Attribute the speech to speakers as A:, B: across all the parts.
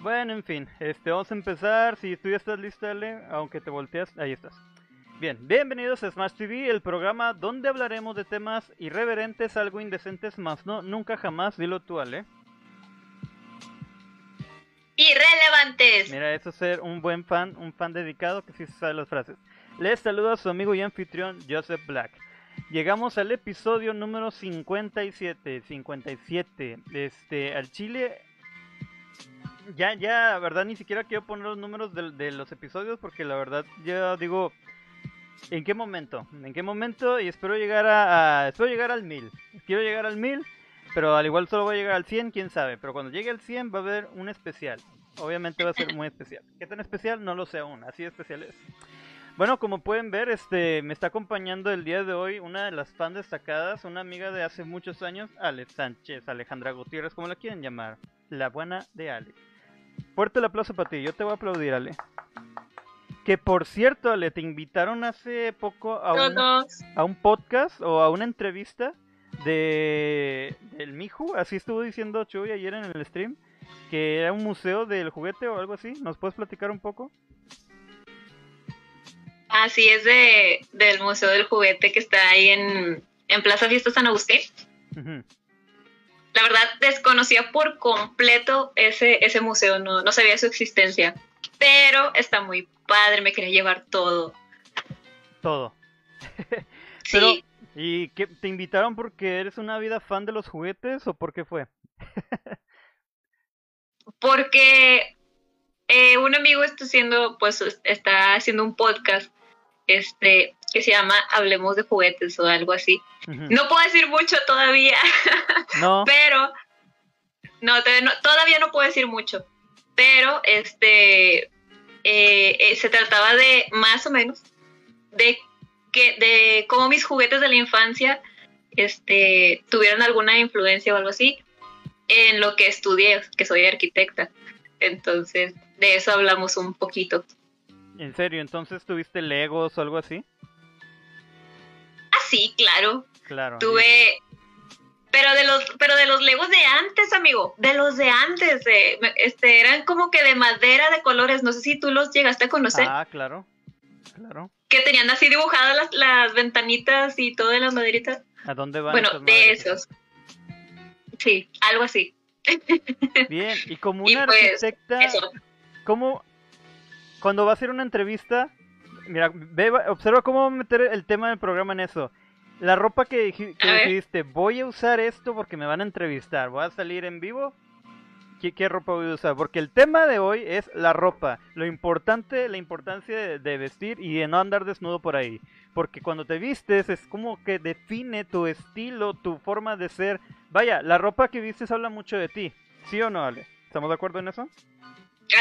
A: Bueno, en fin, este, vamos a empezar. Si tú ya estás lista, Ale, aunque te volteas, ahí estás. Bien, bienvenidos a Smash TV, el programa donde hablaremos de temas irreverentes, algo indecentes, más no, nunca jamás, dilo tú, Ale.
B: Irrelevantes.
A: Mira, eso es ser un buen fan, un fan dedicado que sí sabe las frases. Les saluda a su amigo y anfitrión Joseph Black. Llegamos al episodio número 57, 57. Este, al Chile ya, ya, verdad, ni siquiera quiero poner los números de, de, los episodios porque la verdad, yo digo, ¿en qué momento? ¿En qué momento? Y espero llegar a, a espero llegar al 1000. Quiero llegar al 1000, pero al igual solo voy a llegar al 100, quién sabe. Pero cuando llegue al 100 va a haber un especial. Obviamente va a ser muy especial. ¿Qué tan especial? No lo sé aún, así especial es. Bueno, como pueden ver, este me está acompañando el día de hoy una de las fans destacadas, una amiga de hace muchos años, Alex Sánchez, Alejandra Gutiérrez, como la quieren llamar, la buena de Alex. Fuerte el aplauso para ti, yo te voy a aplaudir, Ale. Que por cierto, Ale, te invitaron hace poco a un, a un podcast o a una entrevista de del Miju, así estuvo diciendo Chuy ayer en el stream, que era un museo del juguete o algo así. ¿Nos puedes platicar un poco?
B: Así es de, del Museo del Juguete que está ahí en, en Plaza Fiesta San Agustín. Uh -huh. La verdad, desconocía por completo ese, ese museo, no, no sabía su existencia. Pero está muy padre, me quería llevar todo.
A: Todo.
B: sí.
A: Pero, ¿Y qué, te invitaron porque eres una vida fan de los juguetes o por qué fue?
B: porque eh, un amigo está haciendo, pues, está haciendo un podcast este, que se llama Hablemos de juguetes o algo así. Uh -huh. No puedo decir mucho todavía,
A: no.
B: pero no, todavía no, todavía no puedo decir mucho, pero este eh, eh, se trataba de más o menos de que de cómo mis juguetes de la infancia este tuvieron alguna influencia o algo así en lo que estudié, que soy arquitecta. Entonces, de eso hablamos un poquito.
A: ¿En serio? ¿Entonces tuviste Legos o algo así?
B: Sí, claro.
A: Claro.
B: Tuve. Pero de los, pero de los Legos de antes, amigo. De los de antes. De, este, eran como que de madera de colores. No sé si tú los llegaste a conocer.
A: Ah, claro. Claro.
B: Que tenían así dibujadas las, las ventanitas y todo en las maderitas.
A: ¿A dónde van?
B: Bueno, de esos. Sí, algo así.
A: Bien, y como una y pues, arquitecta,
B: eso.
A: ¿cómo, cuando va a hacer una entrevista, mira, ve, observa cómo meter el tema del programa en eso. La ropa que, que decidiste, voy a usar esto porque me van a entrevistar, voy a salir en vivo. ¿Qué, ¿Qué, ropa voy a usar? Porque el tema de hoy es la ropa, lo importante, la importancia de, de, vestir y de no andar desnudo por ahí. Porque cuando te vistes es como que define tu estilo, tu forma de ser. Vaya, la ropa que vistes habla mucho de ti, ¿sí o no, Ale? ¿Estamos de acuerdo en eso?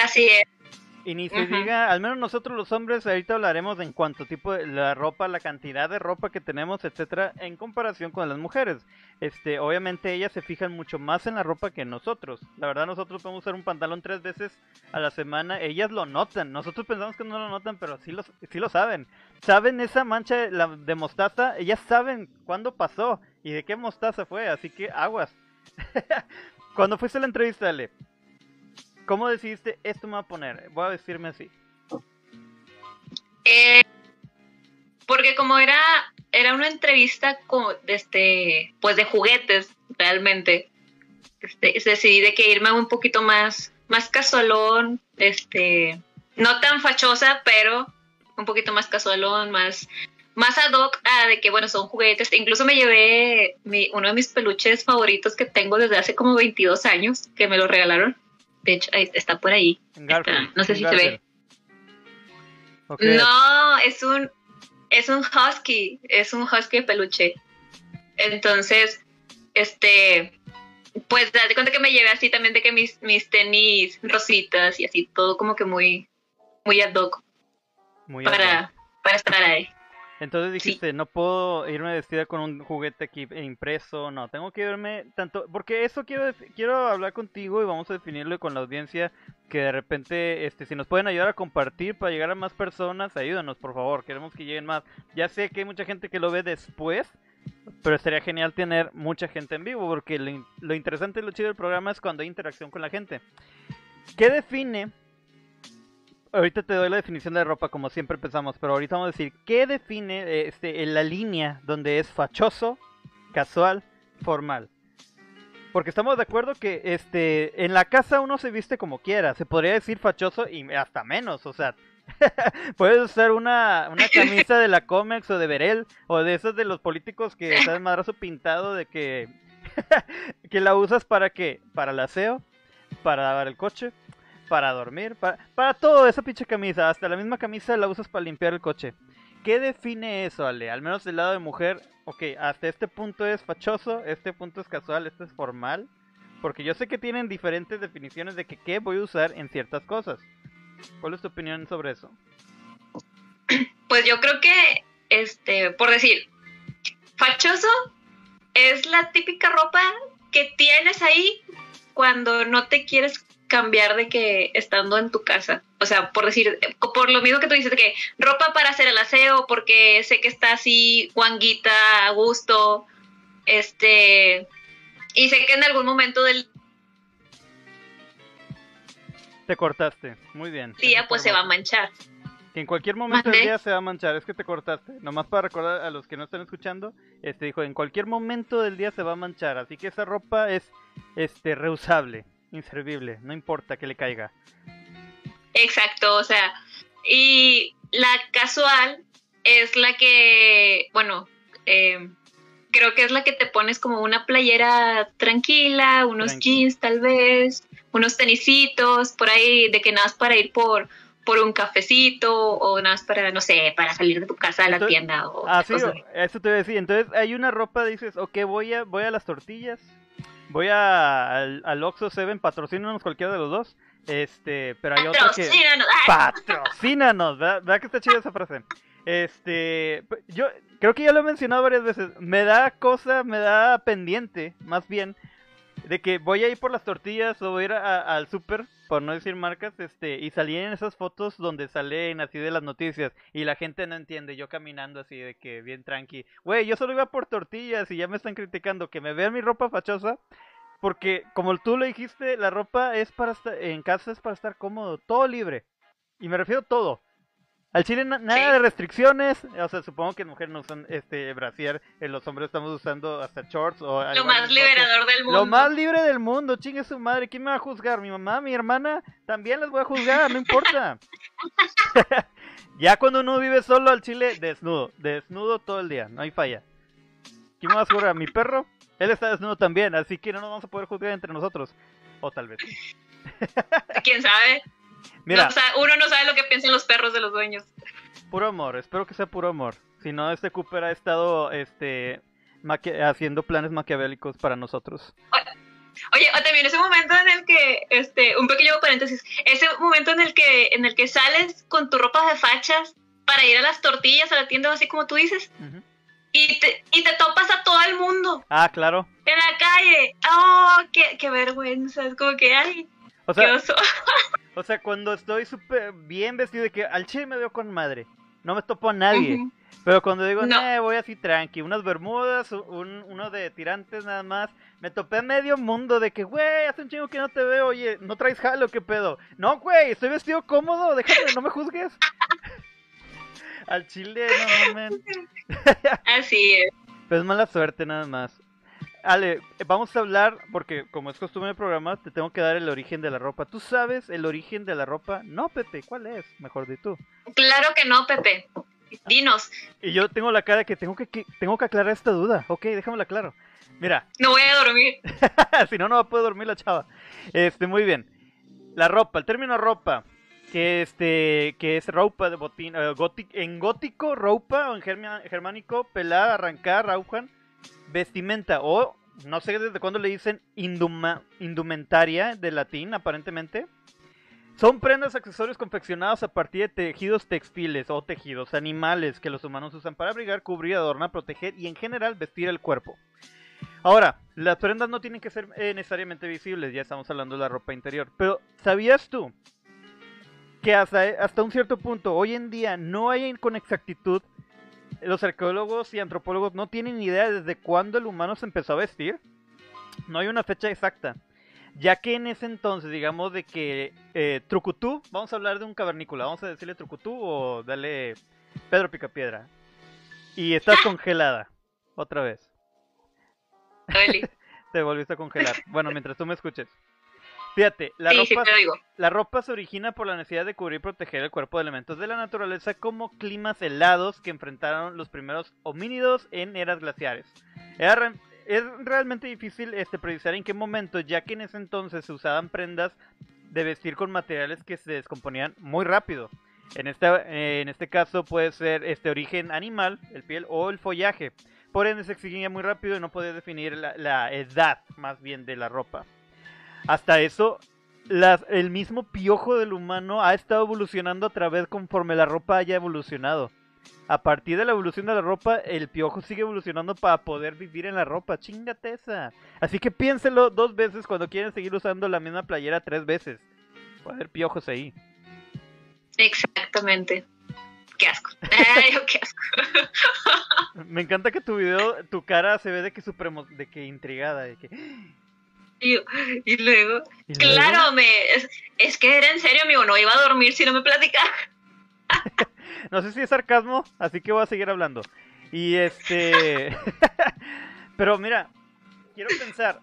B: Así es.
A: Y ni se diga, al menos nosotros los hombres, ahorita hablaremos de en cuanto tipo de la ropa, la cantidad de ropa que tenemos, etcétera, en comparación con las mujeres. Este, obviamente ellas se fijan mucho más en la ropa que nosotros. La verdad nosotros podemos usar un pantalón tres veces a la semana, ellas lo notan. Nosotros pensamos que no lo notan, pero sí lo, sí lo saben. Saben esa mancha de, la, de mostaza, ellas saben cuándo pasó y de qué mostaza fue, así que aguas. Cuando fuiste a la entrevista, Ale, ¿Cómo decidiste esto me va a poner? Voy a vestirme así.
B: Eh, porque como era era una entrevista con, este, pues de juguetes realmente, este, decidí de que irme un poquito más más casualón, este, no tan fachosa, pero un poquito más casualón, más más ad hoc a de que bueno son juguetes. Incluso me llevé mi, uno de mis peluches favoritos que tengo desde hace como 22 años, que me lo regalaron de hecho, ahí, está por ahí. No sé si se ve. Okay. No, es un es un husky, es un husky de peluche. Entonces, este, pues date cuenta que me llevé así también de que mis, mis tenis rositas y así, todo como que muy, muy ad hoc.
A: Muy
B: para,
A: ad hoc.
B: para estar ahí.
A: Entonces dijiste, sí. no puedo irme vestida con un juguete aquí impreso, no, tengo que verme tanto, porque eso quiero quiero hablar contigo y vamos a definirlo con la audiencia, que de repente, este, si nos pueden ayudar a compartir para llegar a más personas, ayúdanos por favor, queremos que lleguen más. Ya sé que hay mucha gente que lo ve después, pero sería genial tener mucha gente en vivo, porque lo, lo interesante y lo chido del programa es cuando hay interacción con la gente. ¿Qué define? Ahorita te doy la definición de ropa como siempre empezamos, pero ahorita vamos a decir, ¿qué define este, en la línea donde es fachoso, casual, formal? Porque estamos de acuerdo que este en la casa uno se viste como quiera, se podría decir fachoso y hasta menos, o sea, puedes usar una, una camisa de la Comex o de Berel o de esos de los políticos que está madrazo pintado de que que la usas para qué? Para el aseo, para lavar el coche, para dormir, para, para todo, esa pinche camisa, hasta la misma camisa la usas para limpiar el coche. ¿Qué define eso, Ale? Al menos del lado de mujer, ok, hasta este punto es fachoso, este punto es casual, este es formal. Porque yo sé que tienen diferentes definiciones de que qué voy a usar en ciertas cosas. ¿Cuál es tu opinión sobre eso?
B: Pues yo creo que, este, por decir, fachoso es la típica ropa que tienes ahí cuando no te quieres cambiar de que estando en tu casa. O sea, por decir, por lo mismo que tú dices, de que ropa para hacer el aseo, porque sé que está así guanguita, a gusto, este, y sé que en algún momento del
A: te cortaste, muy bien.
B: Día pues se va a manchar.
A: Que en cualquier momento del día se va a manchar, es que te cortaste. Nomás para recordar a los que no están escuchando, este dijo, en cualquier momento del día se va a manchar, así que esa ropa es este reusable inservible, no importa que le caiga.
B: Exacto, o sea, y la casual es la que, bueno, eh, creo que es la que te pones como una playera tranquila, unos jeans tal vez, unos tenisitos, por ahí, de que nada más para ir por, por un cafecito o nada más para, no sé, para salir de tu casa a la tienda. O
A: ah, sí, eso te voy a decir. Entonces hay una ropa, dices, ok, voy a, voy a las tortillas, voy a, al, al Oxxo 7, patrocínanos cualquiera de los dos. Este, pero hay otra que... Patrocínanos, ¿verdad? ¿verdad que está chida esa frase? Este, yo creo que ya lo he mencionado varias veces. Me da cosa, me da pendiente, más bien, de que voy a ir por las tortillas o voy a ir al súper, por no decir marcas, este, y salí en esas fotos donde salen así de las noticias y la gente no entiende, yo caminando así de que bien tranqui. Güey, yo solo iba por tortillas y ya me están criticando que me vean mi ropa fachosa. Porque como tú lo dijiste, la ropa es para estar en casa es para estar cómodo, todo libre. Y me refiero a todo. Al chile nada de restricciones, o sea, supongo que las mujeres no usan este brasier, en los hombres estamos usando hasta shorts o
B: Lo más liberador del mundo.
A: Lo más libre del mundo, chingue su madre, ¿quién me va a juzgar? Mi mamá, mi hermana, también les voy a juzgar, no importa. ya cuando uno vive solo al chile, desnudo, desnudo todo el día, no hay falla. ¿Quién me va a juzgar? ¿Mi perro? Él está desnudo también, así que no nos vamos a poder juzgar entre nosotros. O tal vez.
B: ¿Quién sabe? Mira, uno no sabe lo que piensan los perros de los dueños.
A: Puro amor, espero que sea puro amor. Si no, este Cooper ha estado este, haciendo planes maquiavélicos para nosotros.
B: Oye, o también ese momento en el que, este, un pequeño paréntesis, ese momento en el que, en el que sales con tu ropa de fachas para ir a las tortillas a la tienda, así como tú dices, y, te, y te topas a todo el mundo.
A: Ah, claro.
B: En la calle. Oh, qué, qué vergüenza. Es como que, ay, o sea, qué oso.
A: o sea, cuando estoy súper bien vestido de que al chile me veo con madre. No me topo a nadie. Pero cuando digo, no. voy así tranqui, unas bermudas, un, uno de tirantes nada más. Me topé a medio mundo de que, güey, hace un chingo que no te veo, oye, ¿no traes jalo? ¿Qué pedo? No, güey, estoy vestido cómodo, déjame, no me juzgues. Al chile, no mames.
B: Así es.
A: Pues mala suerte nada más. Ale, vamos a hablar, porque como es costumbre del programa, te tengo que dar el origen de la ropa. ¿Tú sabes el origen de la ropa? No, Pepe, ¿cuál es? Mejor de tú.
B: Claro que no, Pepe. Dinos.
A: Y yo tengo la cara que tengo que, tengo que aclarar esta duda. Ok, déjamela claro. Mira.
B: No voy a dormir.
A: si no, no va a poder dormir la chava. Este, muy bien. La ropa, el término ropa que este que es ropa de botín eh, en gótico ropa o en germánico pelar arrancar raujan vestimenta o no sé desde cuándo le dicen indumentaria de latín aparentemente son prendas accesorios confeccionados a partir de tejidos textiles o tejidos animales que los humanos usan para abrigar, cubrir, adornar, proteger y en general vestir el cuerpo. Ahora, las prendas no tienen que ser eh, necesariamente visibles, ya estamos hablando de la ropa interior. Pero, ¿sabías tú que hasta, hasta un cierto punto, hoy en día, no hay con exactitud, los arqueólogos y antropólogos no tienen idea desde cuándo el humano se empezó a vestir. No hay una fecha exacta. Ya que en ese entonces, digamos de que eh, Trucutú, vamos a hablar de un cavernícola, vamos a decirle Trucutú o dale Pedro Picapiedra. Y estás congelada, otra vez. Te volviste a congelar. Bueno, mientras tú me escuches. Fíjate, la, ropa, la ropa se origina por la necesidad de cubrir y proteger el cuerpo de elementos de la naturaleza como climas helados que enfrentaron los primeros homínidos en eras glaciares. es realmente difícil este, precisar en qué momento, ya que en ese entonces se usaban prendas de vestir con materiales que se descomponían muy rápido. En este, en este caso puede ser este origen animal, el piel o el follaje. Por ende se exigía muy rápido y no podía definir la edad más bien de la ropa. Hasta eso, el mismo piojo del humano ha estado evolucionando a través conforme la ropa haya evolucionado. A partir de la evolución de la ropa, el piojo sigue evolucionando para poder vivir en la ropa. Chingate esa. Así que piénselo dos veces cuando quieren seguir usando la misma playera tres veces. Puede haber piojos ahí.
B: Exactamente. Qué asco. Ay, qué asco.
A: Me encanta que tu video, tu cara se ve de que supremo, de que intrigada, de que
B: y, luego, claro, me, es, que era en serio, amigo, no iba a dormir si no me platicaba.
A: no sé si es sarcasmo, así que voy a seguir hablando. Y este... Pero mira, quiero pensar,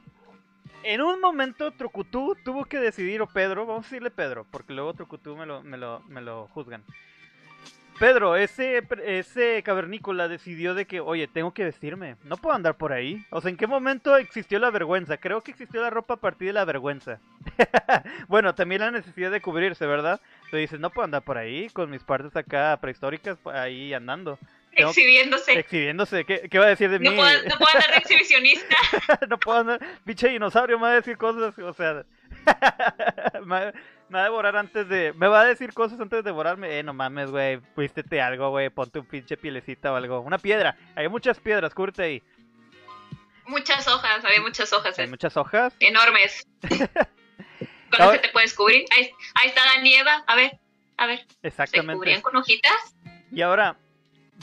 A: en un momento Trucutú tuvo que decidir, o Pedro, vamos a decirle Pedro, porque luego Trucutú me lo, me lo, me lo juzgan. Pedro, ese, ese cavernícola decidió de que, oye, tengo que vestirme, no puedo andar por ahí. O sea, ¿en qué momento existió la vergüenza? Creo que existió la ropa a partir de la vergüenza. bueno, también la necesidad de cubrirse, ¿verdad? Entonces dices, no puedo andar por ahí con mis partes acá prehistóricas ahí andando.
B: Exhibiéndose.
A: Exhibiéndose. ¿Qué, ¿Qué, va a decir de
B: mí?
A: no
B: puedo andar de exhibicionista.
A: no puedo andar. Pinche dinosaurio me va a decir cosas. O sea. Me va a devorar antes de. Me va a decir cosas antes de devorarme. Eh, no mames, güey. Vístete algo, güey. Ponte un pinche pielecita o algo. Una piedra. Hay muchas piedras, cúbrete ahí.
B: Muchas hojas, había muchas hojas.
A: Hay eh. muchas hojas.
B: Enormes. con las que te puedes cubrir. Ahí, está la nieva. A ver, a ver.
A: Exactamente. ¿Se
B: cubrían con hojitas?
A: Y ahora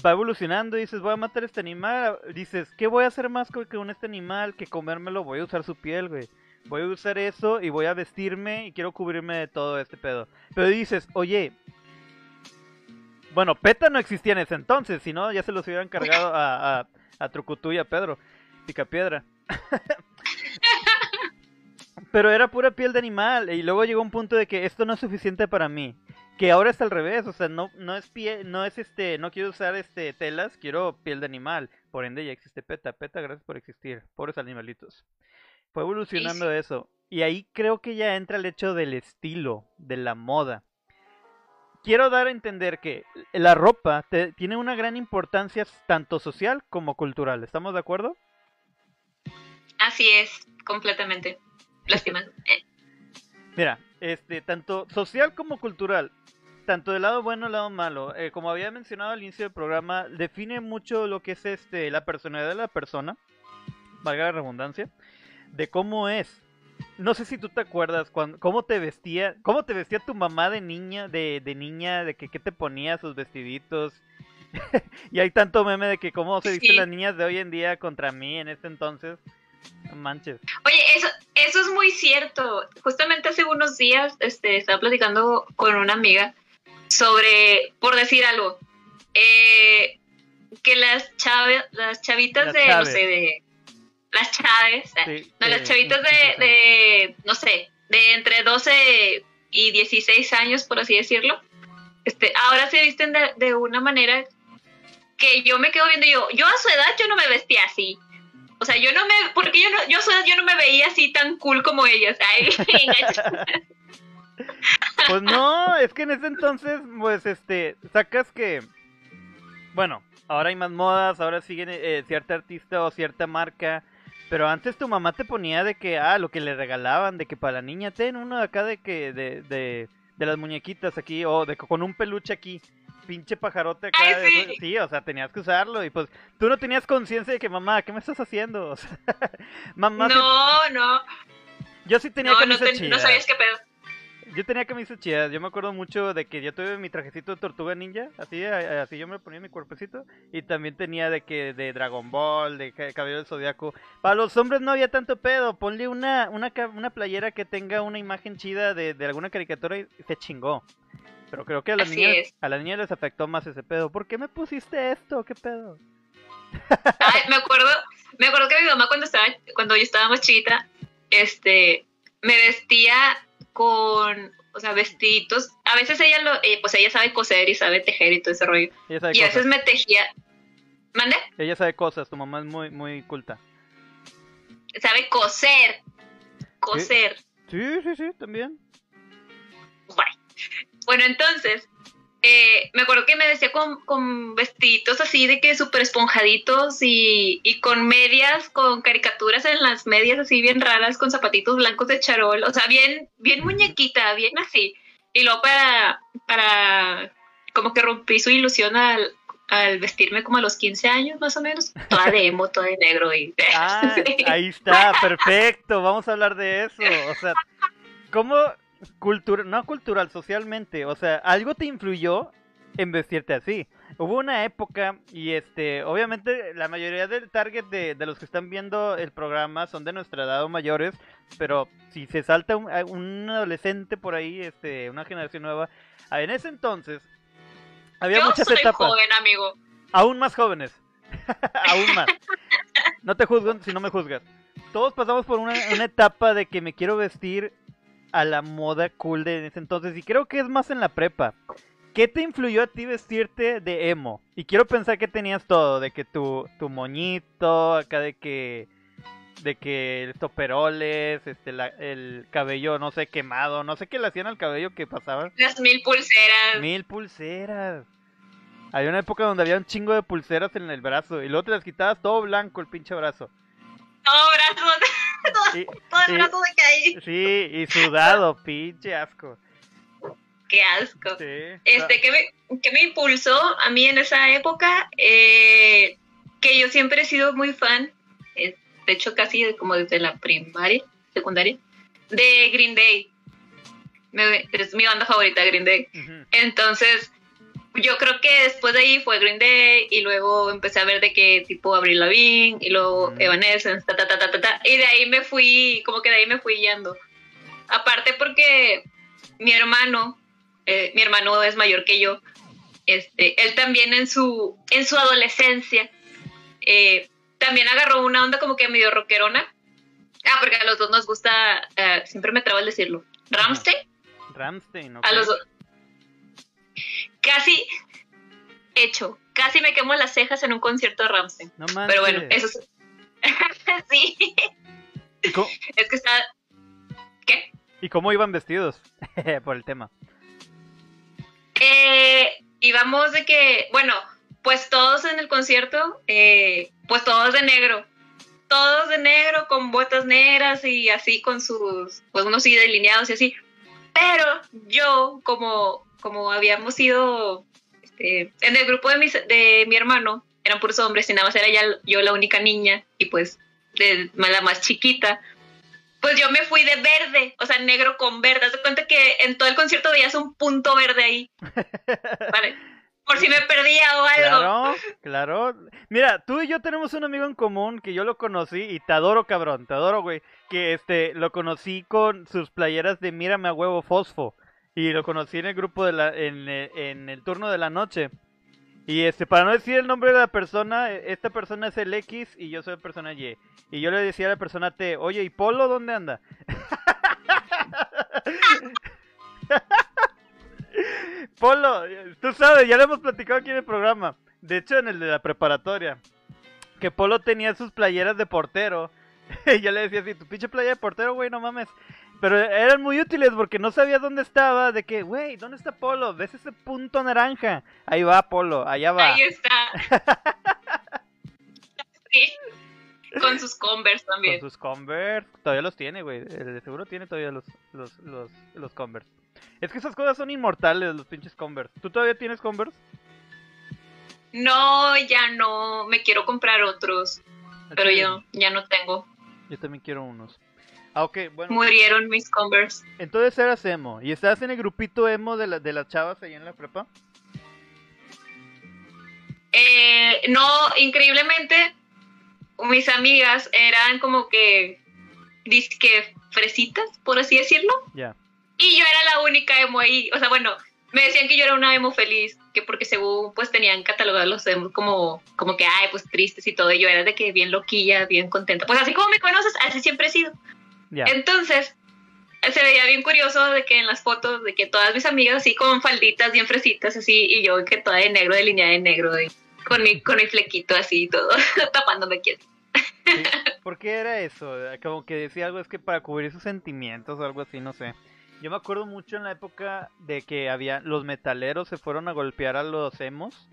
A: va evolucionando y dices, voy a matar a este animal. Dices, ¿qué voy a hacer más con este animal? Que comérmelo, voy a usar su piel, güey voy a usar eso y voy a vestirme y quiero cubrirme de todo este pedo. Pero dices, oye, bueno, PETA no existía en ese entonces, si no, ya se los hubieran cargado a, a, a Trucutú y a Pedro, Picapiedra. Pero era pura piel de animal y luego llegó un punto de que esto no es suficiente para mí. Que ahora es al revés, o sea, no, no es piel, no es este, no quiero usar este telas, quiero piel de animal. Por ende ya existe PETA. PETA, gracias por existir. Pobres animalitos. Fue evolucionando eso. Y ahí creo que ya entra el hecho del estilo, de la moda. Quiero dar a entender que la ropa tiene una gran importancia tanto social como cultural. ¿Estamos de acuerdo?
B: Así es, completamente. Lástima.
A: Mira, este, tanto social como cultural, tanto del lado bueno lado malo, eh, como había mencionado al inicio del programa, define mucho lo que es este la personalidad de la persona, valga la redundancia, de cómo es. No sé si tú te acuerdas cuando, cómo te vestía, cómo te vestía tu mamá de niña, de, de niña, de que qué te ponía sus vestiditos. y hay tanto meme de que cómo se visten las niñas de hoy en día contra mí en este entonces. manches.
B: Oye, eso, eso es muy cierto. Justamente hace unos días este, estaba platicando con una amiga sobre, por decir algo, eh, que las, las chavitas de, no sé, de las chaves, no, las chavitas de, no sé, de entre 12 y 16 años, por así decirlo, este, ahora se visten de, una manera que yo me quedo viendo yo, yo a su edad yo no me vestía así. O sea, yo no me, porque yo no, yo a su edad yo no me veía así tan cool como ellas.
A: pues no, es que en ese entonces, pues, este, sacas que, bueno, ahora hay más modas, ahora siguen eh, cierta artista o cierta marca pero antes tu mamá te ponía de que, ah, lo que le regalaban, de que para la niña, ten uno de acá de que, de, de, de las muñequitas aquí, o de con un peluche aquí, pinche pajarote acá. sí. o sea, tenías que usarlo. Y pues tú no tenías conciencia de que, mamá, ¿qué me estás haciendo? O sea,
B: mamá. No, no.
A: Yo sí tenía
B: no, no, no sabías qué pedo.
A: Yo tenía camisas chidas. Yo me acuerdo mucho de que yo tuve mi trajecito de tortuga ninja. Así, así yo me ponía mi cuerpecito. Y también tenía de que de Dragon Ball, de Cabello del Zodiaco. Para los hombres no había tanto pedo. Ponle una, una, una playera que tenga una imagen chida de, de alguna caricatura y se chingó. Pero creo que a las, niñas, a las niñas les afectó más ese pedo. ¿Por qué me pusiste esto? ¿Qué pedo?
B: Ay, me acuerdo, me acuerdo que mi mamá cuando estaba, cuando yo estaba más chiquita, este, me vestía con, o sea, vestiditos. A veces ella lo, eh, pues ella sabe coser y sabe tejer y todo ese rollo. Y a veces me tejía. ¿Mande?
A: Ella sabe cosas, tu mamá es muy, muy culta.
B: Sabe coser. Coser.
A: Sí, sí, sí, también.
B: Bueno, entonces, eh, me acuerdo que me decía con, con vestiditos así de que súper esponjaditos y, con medias, con caricaturas en las medias así bien raras, con zapatitos blancos de charol, o sea, bien, bien muñequita, bien así. Y luego para, para, como que rompí su ilusión al, al vestirme como a los 15 años más o menos, toda de emo, toda de negro y...
A: Ah, ahí está, perfecto, vamos a hablar de eso, o sea, ¿cómo cultura, no cultural, socialmente, o sea, algo te influyó en vestirte así. Hubo una época y este, obviamente la mayoría del target de, los que están viendo el programa son de nuestra edad o mayores, pero si se salta un, adolescente por ahí, este, una generación nueva, en ese entonces había
B: Yo
A: muchas
B: soy
A: etapas.
B: joven, amigo.
A: Aún más jóvenes. Aún más. No te juzgo si no me juzgas. Todos pasamos por una, una etapa de que me quiero vestir a la moda cool de ese entonces y creo que es más en la prepa. ¿Qué te influyó a ti vestirte de emo? Y quiero pensar que tenías todo, de que tu, tu moñito, acá de que de que el toperoles, este, el cabello, no sé, quemado, no sé qué le hacían al cabello que pasaba.
B: Las mil pulseras.
A: Mil pulseras. Había una época donde había un chingo de pulseras en el brazo y luego te las quitabas todo blanco el pinche brazo.
B: Todo brazo. todo, el brazo de caí.
A: Sí, y sudado, pinche asco.
B: Qué asco. Este, ¿qué me, ¿qué me, impulsó a mí en esa época? Eh, que yo siempre he sido muy fan, eh, de hecho casi como desde la primaria, secundaria, de Green Day. es mi banda favorita, Green Day. Entonces, yo creo que después de ahí fue Green Day y luego empecé a ver de qué tipo Avril Lavigne y luego Evanescence, ta, ta, ta, ta, ta, y de ahí me fui, como que de ahí me fui yendo. Aparte porque mi hermano, eh, mi hermano es mayor que yo, este, él también en su, en su adolescencia, eh, también agarró una onda como que medio rockerona. Ah, porque a los dos nos gusta, eh, siempre me trabo el decirlo, Ramstein.
A: Ramstein,
B: A los dos casi hecho. Casi me quemo las cejas en un concierto de Ramstein. No Pero bueno, eso es... sí. Es que está... ¿Qué?
A: ¿Y cómo iban vestidos? Por el tema.
B: Eh, íbamos de que, bueno, pues todos en el concierto, eh, pues todos de negro. Todos de negro, con botas negras y así con sus, pues unos sí delineados y así. Pero yo, como como habíamos ido este, en el grupo de, de mi hermano, eran puros hombres y nada más era ya yo la única niña y pues de, la más chiquita, pues yo me fui de verde, o sea, negro con verde. Haz de cuenta que en todo el concierto veías un punto verde ahí. Vale. Por si me perdía o algo.
A: Claro, claro. Mira, tú y yo tenemos un amigo en común que yo lo conocí y te adoro, cabrón, te adoro, güey. Que este, lo conocí con sus playeras de Mírame a huevo fosfo. Y lo conocí en el grupo de la, en, en el turno de la noche. Y este, para no decir el nombre de la persona, e, esta persona es el X y yo soy la persona Y. Y yo le decía a la persona T, oye, ¿y Polo dónde anda? Polo, tú sabes, ya lo hemos platicado aquí en el programa. De hecho, en el de la preparatoria. Que Polo tenía sus playeras de portero. y yo le decía así, tu pinche playa de portero, güey, no mames. Pero eran muy útiles porque no sabía dónde estaba. De que, güey, ¿dónde está Polo? ¿Ves ese punto naranja? Ahí va Polo, allá va.
B: Ahí está. sí. Con sus Converse también.
A: Con sus Converse. Todavía los tiene, güey. De seguro tiene todavía los, los, los, los Converse. Es que esas cosas son inmortales, los pinches Converse. ¿Tú todavía tienes Converse?
B: No, ya no. Me quiero comprar otros. Pero yo ya no tengo.
A: Yo también quiero unos. Ah, ok, bueno.
B: Murieron mis Converse.
A: Entonces eras emo. ¿Y estabas en el grupito emo de, la, de las chavas ahí en la prepa?
B: Eh, no, increíblemente, mis amigas eran como que disque fresitas, por así decirlo.
A: Ya.
B: Y yo era la única emo ahí. O sea, bueno, me decían que yo era una emo feliz, que porque según pues tenían catalogados los emos como, como que, ay, pues tristes y todo. Y yo era de que bien loquilla, bien contenta. Pues así como me conoces, así siempre he sido. Entonces, se veía bien curioso de que en las fotos, de que todas mis amigas así con falditas bien fresitas, así, y yo que toda de negro, delineada de negro, y con mi, con mi flequito así y todo, tapándome aquí.
A: Sí. ¿Por qué era eso? Como que decía algo, es que para cubrir sus sentimientos o algo así, no sé. Yo me acuerdo mucho en la época de que había los metaleros se fueron a golpear a los emos.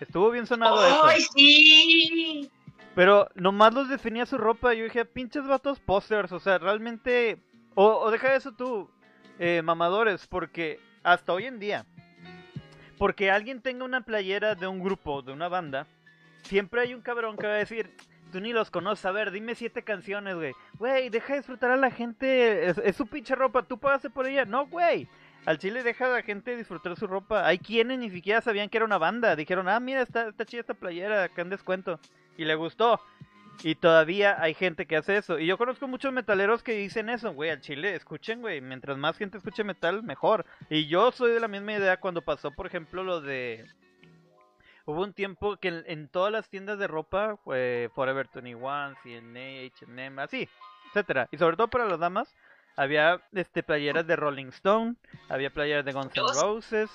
A: Estuvo bien sonado
B: ¡Ay,
A: eso.
B: sí!
A: Pero nomás los definía su ropa. Yo dije, pinches vatos posters. O sea, realmente. O, o deja eso tú, eh, mamadores, porque hasta hoy en día, porque alguien tenga una playera de un grupo, de una banda, siempre hay un cabrón que va a decir, tú ni los conoces, a ver, dime siete canciones, güey. Güey, deja de disfrutar a la gente, es, su pinche ropa, tú pagaste por ella. No, güey. Al chile deja a la gente disfrutar su ropa. Hay quienes ni siquiera sabían que era una banda. Dijeron, ah, mira, está, está chida esta playera, acá en descuento. Y le gustó. Y todavía hay gente que hace eso. Y yo conozco muchos metaleros que dicen eso, güey, al chile, escuchen, güey. Mientras más gente escuche metal, mejor. Y yo soy de la misma idea cuando pasó, por ejemplo, lo de... Hubo un tiempo que en, en todas las tiendas de ropa, fue Forever 21, CNA, H&M, así, etcétera. Y sobre todo para las damas, había este playeras de Rolling Stone, había playeras de Guns N'. Roses,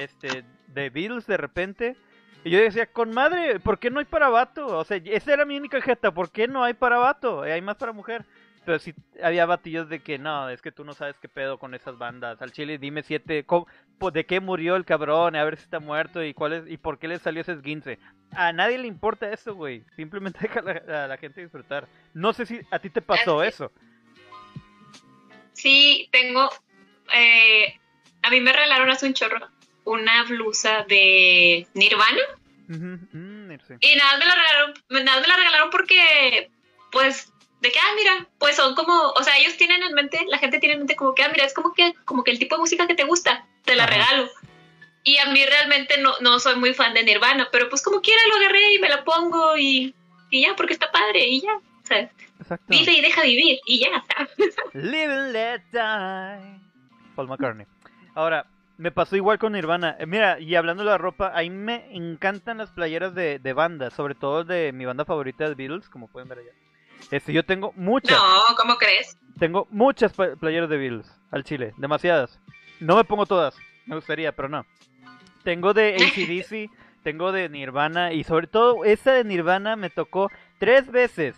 A: este, de Beatles de repente. Y yo decía, con madre, ¿por qué no hay para vato? O sea, esa era mi única jeta, ¿por qué no hay para vato? Eh, Hay más para mujer. Pero sí había batillos de que no, es que tú no sabes qué pedo con esas bandas. Al chile, dime siete, ¿cómo- po- ¿de qué murió el cabrón? A ver si está muerto y cuál es, y por qué le salió ese esguince. A nadie le importa eso, güey. Simplemente deja a la, a la gente disfrutar. No sé si a ti te pasó eso.
B: Sí, tengo. eh, a mí me regalaron hace un chorro una blusa de Nirvana.
A: Mm, sí.
B: Y nada, me la regalaron, nada me la regalaron porque, pues, de que, ah, mira, pues son como, o sea, ellos tienen en mente, la gente tiene en mente como que, ah, mira, es como que, como que el tipo de música que te gusta, te la
A: Ajá.
B: regalo. Y a mí realmente no, no soy muy fan de Nirvana, pero pues como quiera lo agarré y me la pongo y, y ya, porque está padre y ya. O sea,
A: Exacto.
B: vive y deja vivir y ya.
A: Live and let die. Paul McCartney. Ahora, me pasó igual con Nirvana. Eh, mira, y hablando de la ropa, a mí me encantan las playeras de, de banda, sobre todo de mi banda favorita de Beatles, como pueden ver allá. Este, yo tengo muchas,
B: No, ¿cómo crees?
A: tengo muchas playeras de Beatles al chile, demasiadas. No me pongo todas, me gustaría, pero no. Tengo de ACDC, tengo de Nirvana y sobre todo esa de Nirvana me tocó tres veces.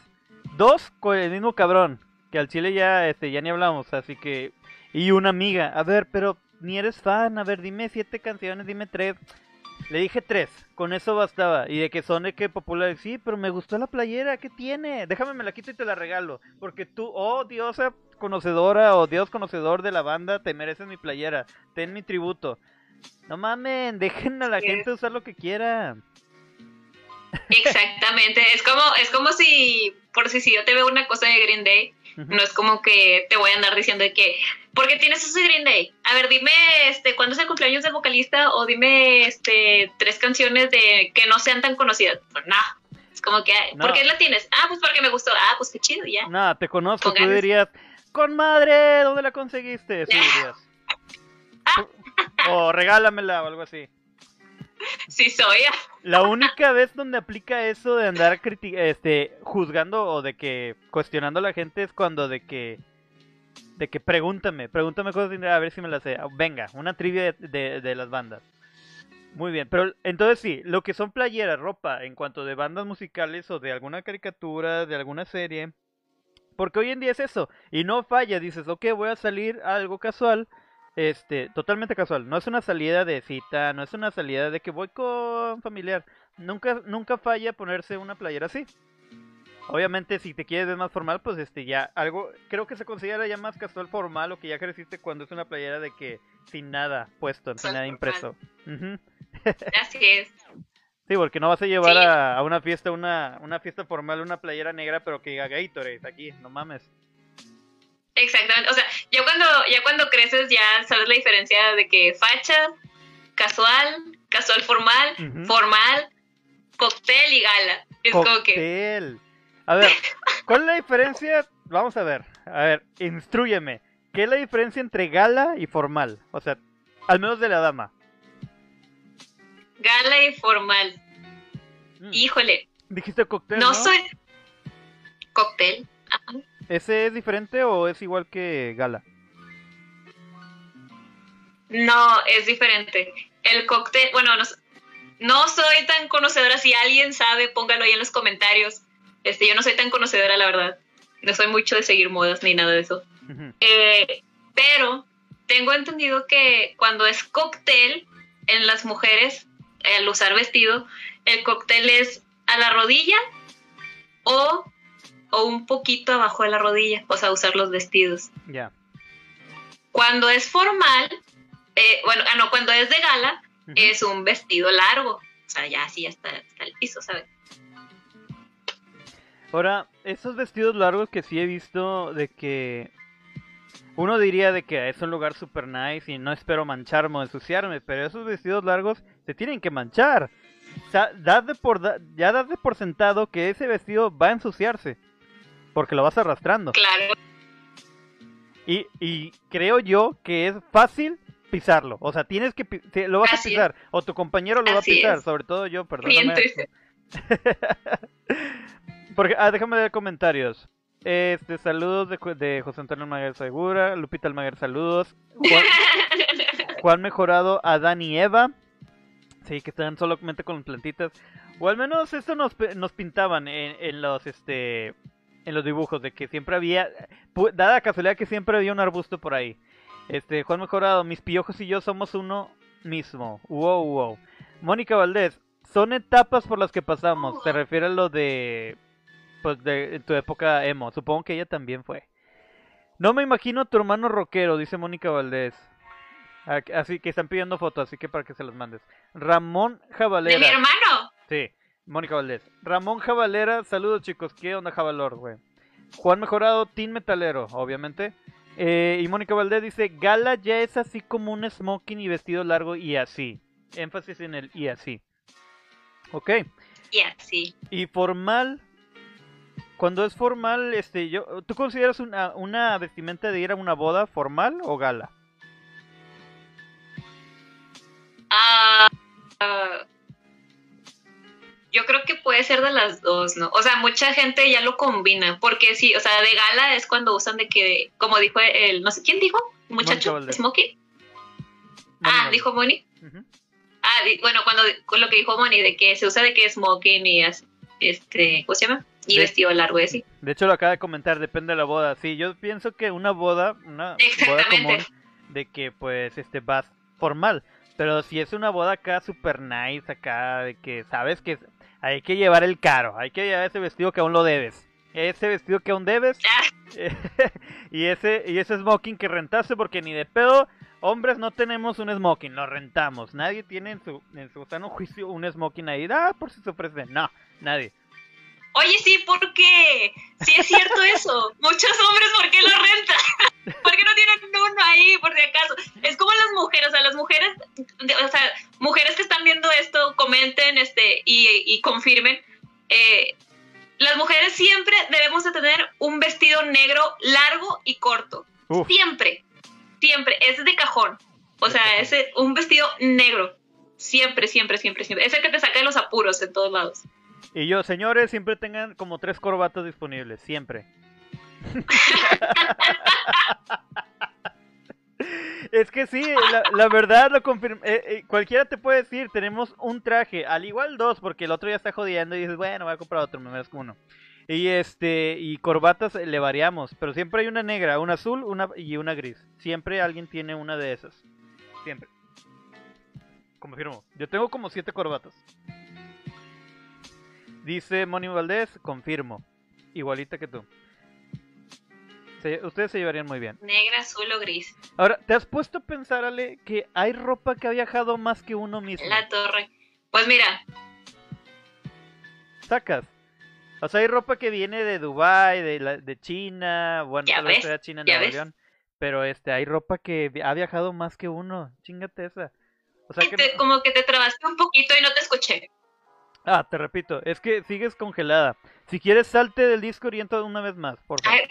A: Dos con el mismo cabrón, que al chile ya este ya ni hablamos, así que y una amiga, a ver, pero ni eres fan, a ver, dime siete canciones, dime tres. Le dije tres, con eso bastaba. Y de que son de que populares, sí, pero me gustó la playera, ¿qué tiene? Déjame me la quito y te la regalo. Porque tú, oh diosa conocedora o dios conocedor de la banda, te mereces mi playera. Ten mi tributo. No mamen, dejen a la gente usar lo que quiera.
B: Exactamente. Es como, es como si, por si, si yo te veo una cosa de Green Day, No es como que te voy a andar diciendo de que, porque tienes eso de Green Day. A ver, dime, este, ¿cuándo es el cumpleaños del vocalista? O dime, este, tres canciones de que no sean tan conocidas. Pues no. Es como que,
A: No.
B: ¿por qué la tienes? Ah, pues porque me gustó. Ah, pues qué chido, ya.
A: No, te conozco,
B: Con
A: tú dirías, con madre, ¿dónde la conseguiste? Sí, dirías. O regálamela o algo así.
B: Sí soy.
A: La única vez donde aplica eso de andar este juzgando o de que cuestionando a la gente es cuando de que de que pregúntame, pregúntame cosas a ver si me las sé. Venga, una trivia de, de- las bandas. Muy bien, pero entonces sí, lo que son playeras, ropa, en cuanto de bandas musicales o de alguna caricatura, de alguna serie, porque hoy en día es eso, y no falla, dices, ok, voy a salir algo casual, este, totalmente casual, no es una salida de cita, no es una salida de que voy con familiar, nunca, nunca falla ponerse una playera así. Obviamente si te quieres ver más formal, pues este ya algo, creo que se considera ya más casual formal o que ya creciste cuando es una playera de que sin nada puesto, sin
B: Casual
A: nada impreso.
B: Así es.
A: Sí, porque no vas a llevar
B: Sí.
A: a, a una fiesta, una, una fiesta formal, una playera negra, pero que diga Gatorade aquí, no mames.
B: Exactamente. O sea, ya cuando, ya cuando creces ya sabes la diferencia de que facha, casual, casual formal, formal, cóctel y gala. Es.
A: Cóctel. A ver, ¿cuál es la diferencia? Vamos a ver. A ver, instrúyeme. ¿Qué es la diferencia entre gala y formal? O sea, al menos de la dama.
B: Gala y formal.
A: Mm.
B: Híjole,
A: Dijiste cóctel, ¿no?
B: no soy. Cóctel.
A: ¿Ese es diferente o es igual que gala?
B: No, es diferente. El cóctel, bueno, no, no soy tan conocedora. Si alguien sabe, póngalo ahí en los comentarios. Este, yo no soy tan conocedora, la verdad. No soy mucho de seguir modas ni nada de eso. Eh, pero tengo entendido que cuando es cóctel en las mujeres, al usar vestido, el cóctel es a la rodilla o, o un poquito abajo de la rodilla, o sea, usar los vestidos.
A: Ya.
B: Cuando es formal, eh, bueno, ah, no, cuando es de gala, es un vestido largo. O sea, ya así hasta, hasta el piso, ¿sabes?
A: Ahora, esos vestidos largos que sí he visto de que uno diría de que es un lugar super nice y no espero mancharme o ensuciarme, pero esos vestidos largos se tienen que manchar. O sea, de por ya das de por sentado que ese vestido va a ensuciarse porque lo vas arrastrando.
B: Claro.
A: Y, y creo yo que es fácil pisarlo. O sea, tienes que lo vas
B: Así
A: a
B: es.
A: pisar o tu compañero lo va a pisar,
B: es.
A: sobre todo yo, perdóname.
B: triste.
A: Porque, ah, déjame leer comentarios. Este, saludos de, de José Antonio Almaguer Segura, Lupita Almaguer, saludos. Juan, Juan Mejorado, Adán y Eva. Sí, que están solamente con plantitas. O al menos esto nos, nos pintaban en, en los este en los dibujos de que siempre había dada la casualidad que siempre había un arbusto por ahí. Este, Juan Mejorado, mis piojos y yo somos uno mismo. Wow, wow. Mónica Valdés, son etapas por las que pasamos. Se refiere a lo de pues de tu época emo. Supongo que ella también fue. No me imagino a tu hermano rockero, dice Mónica Valdés. Así que están pidiendo fotos, así que para que se las mandes. Ramón
B: De mi hermano.
A: Sí, Mónica Valdés. Ramón Javalera, saludos chicos, ¿qué onda Javalor, güey? Juan Mejorado, Team Metalero, obviamente. Eh, y Mónica Valdés dice, Gala ya es así como un smoking y vestido largo y así. Énfasis en el y así. Ok.
B: Y así.
A: Y formal, cuando es formal, este, yo, ¿tú consideras una, una vestimenta de ir a una boda formal o gala?
B: Ah, ah, yo creo que puede ser de las dos, ¿no? O sea, mucha gente ya lo combina, porque sí, o sea, de gala es cuando usan de que, como dijo el, no sé, ¿quién dijo? ¿Un
A: Mónica
B: muchacho? ¿Smokey? Ah, dijo Moni. Ah, bueno, cuando con lo que dijo Moni, de que se usa de que smoking y as- este, ¿cómo se llama? Y vestido largo y así.
A: De hecho, lo acaba de comentar, depende de la boda. Sí, yo pienso que una boda, una boda común, de que pues este vas formal. Pero si es una boda acá super nice, acá, de que sabes que hay que llevar el caro, hay que llevar ese vestido que aún lo debes. Ese vestido que aún debes
B: Ah,
A: y ese y ese smoking que rentaste porque ni de pedo hombres no tenemos un smoking, lo rentamos. Nadie tiene en su en su sano juicio un smoking ahí, ah, por si se. No, nadie.
B: Oye, sí, ¿por qué? Sí es cierto eso. Muchos hombres, ¿por qué lo rentan? ¿Por qué no tienen uno ahí, por si acaso? Es como las mujeres, o sea, las mujeres, o sea, mujeres que están viendo esto, comenten este y, y confirmen. eh, las mujeres siempre debemos de tener un vestido negro largo y corto.
A: Uf,
B: Siempre, siempre. Es de cajón. O sea, es un vestido negro. Siempre, siempre, siempre, siempre. Es el que te saca de los apuros en todos lados.
A: Y yo, señores, siempre tengan como tres corbatas disponibles, siempre. Es que sí, la, verdad lo confirma. eh, eh, cualquiera te puede decir, tenemos un traje, al igual dos, porque el otro ya está jodiendo y dices, bueno, voy a comprar otro, me merezco uno. Y este, y corbatas eh, le variamos, pero siempre hay una negra, una azul una y una gris. Siempre alguien tiene una de esas. Siempre. Confirmo. Yo tengo como siete corbatas. Dice Moni Valdés, confirmo. Igualita que tú. Se- ustedes se llevarían muy bien.
B: Negra, azul o gris.
A: Ahora, ¿te has puesto a pensar, Ale, que hay ropa que ha viajado más que uno mismo?
B: La torre. Pues mira,
A: Sacas. O sea, hay ropa que viene de Dubai, de, la, de China, bueno,
B: Ya ves,
A: China,
B: ya
A: Nuevo
B: ves.
A: León. Pero este, hay ropa que ha viajado más que uno. Chingate esa. O sea que...
B: Te- como que te trabaste un poquito y no te escuché.
A: Ah, te repito, es que sigues congelada. Si quieres, salte del Discord y entra una vez más, por favor.
B: Ay,